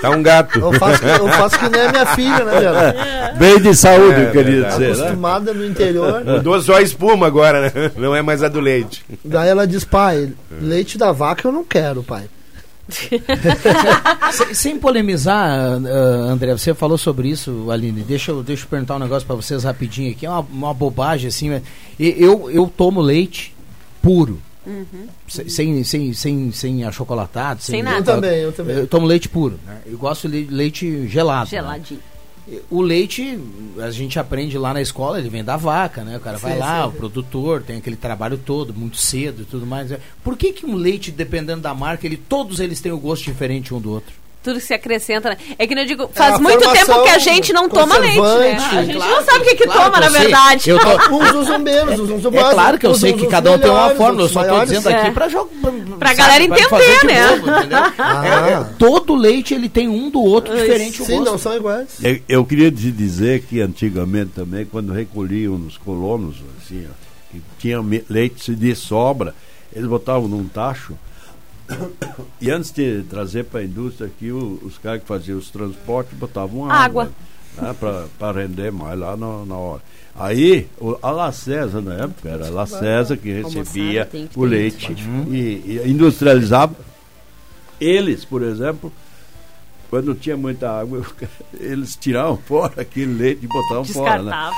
Tá um gato. Eu faço, eu faço que nem a minha filha, né, Vera? É. Bem de saúde, é, eu queria dizer. Né? Acostumada né? no interior. Mudou só a espuma agora, né? Não é mais a do leite. Daí ela diz, pai, leite da vaca eu não quero, pai. sem, sem, polemizar, uh, André, você falou sobre isso, Aline. Deixa eu, deixa eu perguntar um negócio para vocês rapidinho aqui. É uma, uma bobagem assim. Eu, eu tomo leite puro. Uhum. Sem, sem, sem, sem achocolatado. Sem, sem nada. Eu também, eu também. Eu tomo leite puro. Né? Eu gosto de leite gelado. Né? Geladinho. Né? O leite, a gente aprende lá na escola, ele vem da vaca, né? O cara sim, vai lá, sim. o produtor, tem aquele trabalho todo, muito cedo e tudo mais. Por que, que um leite, dependendo da marca, ele, todos eles têm o um gosto diferente um do outro? Tudo se acrescenta. Né? É que eu digo, faz é muito tempo que a gente não toma leite, né? Ah, a gente claro, não sabe o que, que claro toma, que na verdade. Eu tô... uns usam menos, uns usam mais. É claro que eu sei que cada um tem uma fórmula, eu só estou dizendo aqui para jogar. Pra galera entender, né? Ah. é, todo leite ele tem um do outro diferente. Sim, não são iguais. Eu, eu queria te dizer que antigamente também, quando recolhiam nos colonos, assim, ó, que tinha leite de sobra, eles botavam num tacho E antes de trazer para a indústria aqui, o, os caras que faziam os transportes botavam Água. água. Né, para render mais lá na, na hora. Aí, o, a La César, na época, era a La César que recebia tem que o leite e, e industrializava. Eles, por exemplo, quando tinha muita água, eles tiravam fora aquele leite e botavam fora. Né?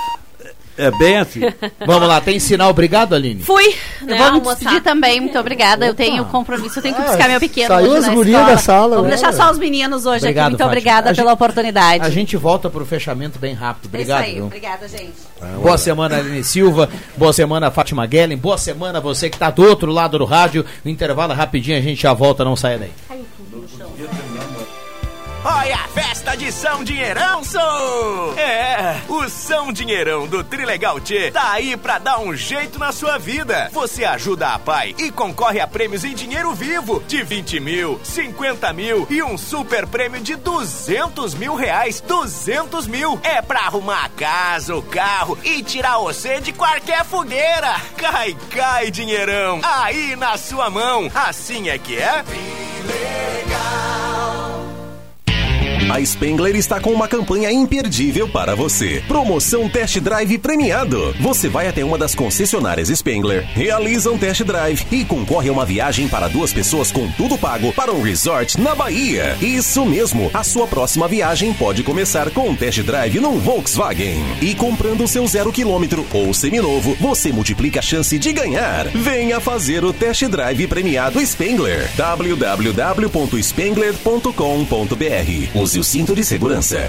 Descartava. É bem assim. Vamos lá, tem sinal. Obrigado, Aline. Fui, né, vou me despedir também, muito obrigada. Eu tenho compromisso, eu tenho que Ah, buscar meu pequeno. saiu hoje as na gurias da sala, Vamos né? deixar só os meninos hoje Obrigado, aqui. Muito Fátima. obrigada A pela gente- oportunidade. A gente volta pro fechamento bem rápido. Obrigado. é isso aí, obrigada, gente. Boa semana, Aline Silva. Boa semana, Fátima Guellen. Boa semana, você que está do outro lado do rádio. No intervalo rapidinho, a gente já volta, não saia daí. Olha a festa de São Dinheirão, sou! É, o São Dinheirão do Trilegal T tá aí pra dar um jeito na sua vida. Você ajuda a pai e concorre a prêmios em dinheiro vivo de 20 mil, 50 mil e um super prêmio de 200 mil reais. 200 mil é pra arrumar a casa, o carro e tirar você de qualquer fogueira. Cai, cai, dinheirão, aí na sua mão. Assim é que é? A Spengler está com uma campanha imperdível para você. Promoção Test Drive premiado. Você vai até uma das concessionárias Spengler, realiza um test drive e concorre a uma viagem para duas pessoas com tudo pago para um resort na Bahia. Isso mesmo, a sua próxima viagem pode começar com um test drive num Volkswagen. E comprando seu zero quilômetro ou seminovo, você multiplica a chance de ganhar. Venha fazer o test drive premiado Spengler. www.spengler.com.br. Use o cinto de segurança.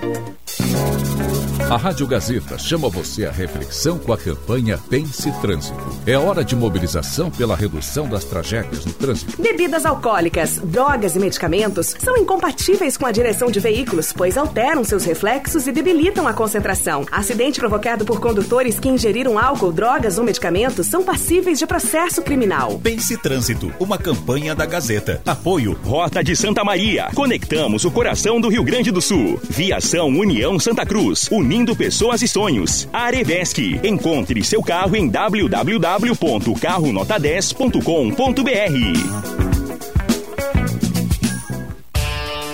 A Rádio Gazeta chama você à reflexão com a campanha Pense Trânsito. É hora de mobilização pela redução das tragédias no trânsito. Bebidas alcoólicas, drogas e medicamentos são incompatíveis com a direção de veículos, pois alteram seus reflexos e debilitam a concentração. Acidente provocado por condutores que ingeriram álcool, drogas ou medicamentos são passíveis de processo criminal. Pense Trânsito, uma campanha da Gazeta. Apoio Rota de Santa Maria. Conectamos o coração do Rio Grande do Sul. Viação União Santa Cruz, unindo pessoas e sonhos. Arevesc. Encontre seu carro em www.carronota10.com.br.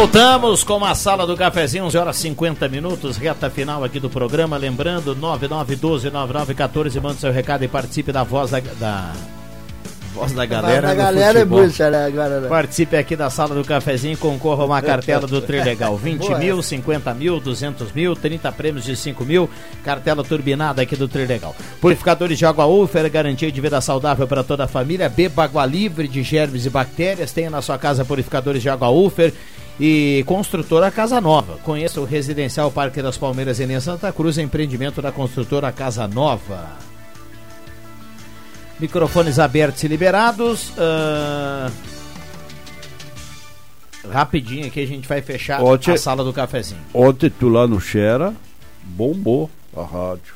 Voltamos com a sala do cafezinho, 11 horas 50 minutos, reta final aqui do programa. Lembrando, 9912-9914, manda seu recado e participe da voz da. da voz da galera. A galera é bucha, né? Agora, né? Participe aqui da sala do cafezinho, concorra a uma cartela do Trilegal. 20 mil, 50 mil, 200 mil, 30 prêmios de 5 mil. Cartela turbinada aqui do Trilegal. Purificadores de água Ufer, garantia de vida saudável para toda a família. Beba água livre de germes e bactérias. Tenha na sua casa purificadores de água Ufer e construtora Casa Nova. Conheça o Residencial Parque das Palmeiras em Santa Cruz, empreendimento da construtora Casa Nova. Microfones abertos e liberados. Uh... Rapidinho aqui a gente vai fechar Ontem- a sala do cafezinho. Ontem tu lá no Xera, bombou a rádio.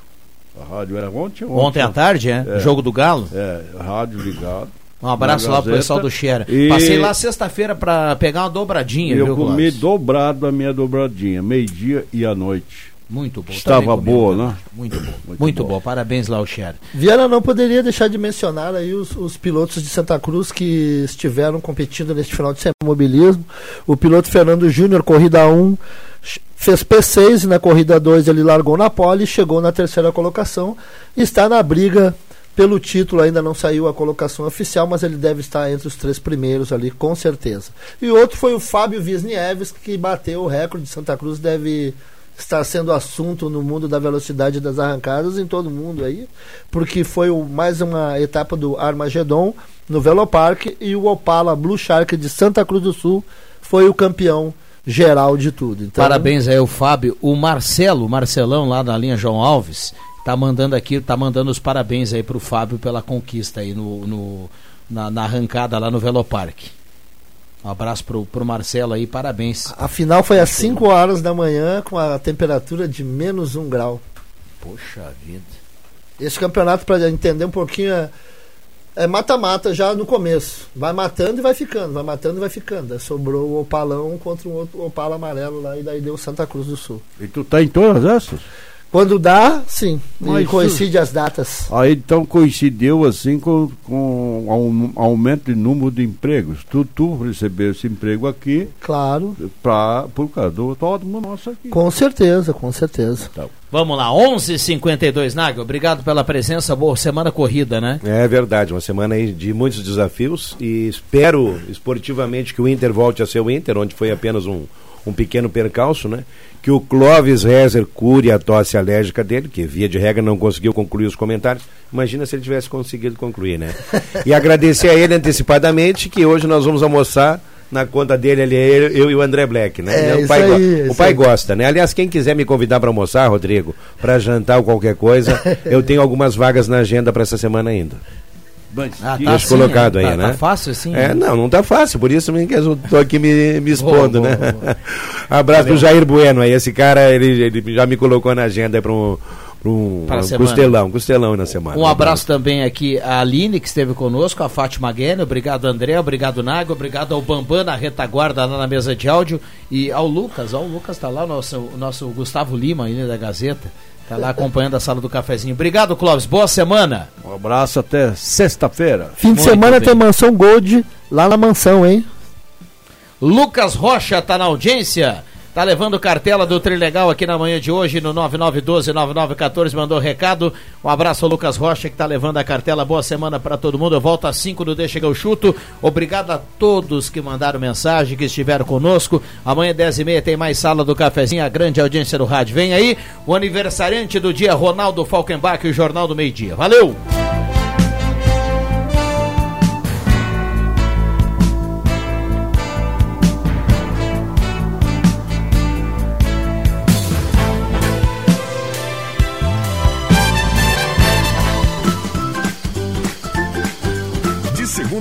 A rádio era ontem? Ontem à tarde, é? Jogo do Galo? É, rádio ligado. Um abraço lá pro pessoal do Xera. E Passei lá sexta-feira pra pegar uma dobradinha, eu viu, comi Clóvis? dobrado a minha dobradinha, meio-dia e à noite. Muito bom. Estava Também comi boa, uma né? Muito bom. Muito, bom. Parabéns lá ao Xera. Viana não poderia deixar de mencionar aí os, os pilotos de Santa Cruz que estiveram competindo neste final de semana mobilismo. O piloto Fernando Júnior, corrida 1, ch- fez P6 e na corrida 2 ele largou na pole, chegou na terceira colocação e está na briga pelo título. Ainda não saiu a colocação oficial, mas ele deve estar entre os três primeiros ali, com certeza. E outro foi o Fábio Visnieves, que bateu o recorde de Santa Cruz, deve está sendo assunto no mundo da velocidade das arrancadas em todo mundo aí, porque foi mais uma etapa do Armagedon no Velopark e o Opala Blue Shark de Santa Cruz do Sul foi o campeão geral de tudo. Então, Parabéns aí o Fábio. O Marcelo, Marcelão lá da linha João Alves, tá mandando aqui, tá mandando os parabéns aí pro Fábio pela conquista aí no, no- na, na arrancada lá no Velopark. Um abraço pro, pro Marcelo aí, parabéns. A final foi às 5 horas da manhã com a temperatura de menos um grau. Poxa vida. Esse campeonato, para entender um pouquinho, é- é mata-mata já no começo. Vai matando e vai ficando, vai matando e vai ficando. Aí sobrou o Opalão contra um outro Opala amarelo lá e daí deu Santa Cruz do Sul. E tu tá em todas essas? Quando dá, sim. E Mas coincide as datas. Aí então coincidiu assim com, com um aumento de número de empregos. Tu, tu recebeu esse emprego aqui. Claro. Pra, por causa do autódromo nosso aqui. Com certeza, com certeza. Vamos lá, 11:52 Nagel, obrigado pela presença, boa semana corrida, né? É verdade, uma semana aí de muitos desafios e espero esportivamente que o Inter volte a ser o Inter, onde foi apenas um, um pequeno percalço, né? Que o Clóvis Rezer cure a tosse alérgica dele, que via de regra não conseguiu concluir os comentários. Imagina se ele tivesse conseguido concluir, né? E agradecer a ele antecipadamente que hoje nós vamos almoçar na conta dele ali, eu, eu e o André Black, né? É, o isso pai, aí, o pai gosta, né? Aliás, quem quiser me convidar para almoçar, Rodrigo, para jantar ou qualquer coisa, eu tenho algumas vagas na agenda para essa semana ainda. Ah, Deixa assim, colocado é? aí, Tá- né? Tá fácil assim? É, né? não, não tá fácil, por isso mesmo que eu tô aqui me, me expondo, Boa, né? boa, Abraço Valeu. pro Jair Bueno aí, esse cara, ele, ele já me colocou na agenda para um, pra um, Para um costelão, costelão na semana. Um abraço também aqui à Aline, que esteve conosco, a Fátima Guene, obrigado André, obrigado Nago, obrigado ao Bambam na retaguarda lá na mesa de áudio e ao Lucas, ó, o Lucas tá lá, o nosso, o nosso Gustavo Lima, aí da Gazeta, tá lá acompanhando a sala do cafezinho. Obrigado, Clóvis, boa semana. Um abraço até sexta-feira. Fim de Muito semana bem. tem mansão Gold lá na mansão, hein? Lucas Rocha tá na audiência. Tá levando cartela do Trilegal aqui na manhã de hoje no 9912-9914. Mandou recado. Um abraço ao Lucas Rocha que tá levando a cartela. Boa semana para todo mundo. Eu volto às 5 do Deixa que eu chuto. Obrigado a todos que mandaram mensagem, que estiveram conosco. Amanhã, 10h30, tem mais sala do cafezinho. A grande audiência do rádio. Vem aí o aniversariante do dia, Ronaldo Falkenbach, e o Jornal do Meio Dia. Valeu!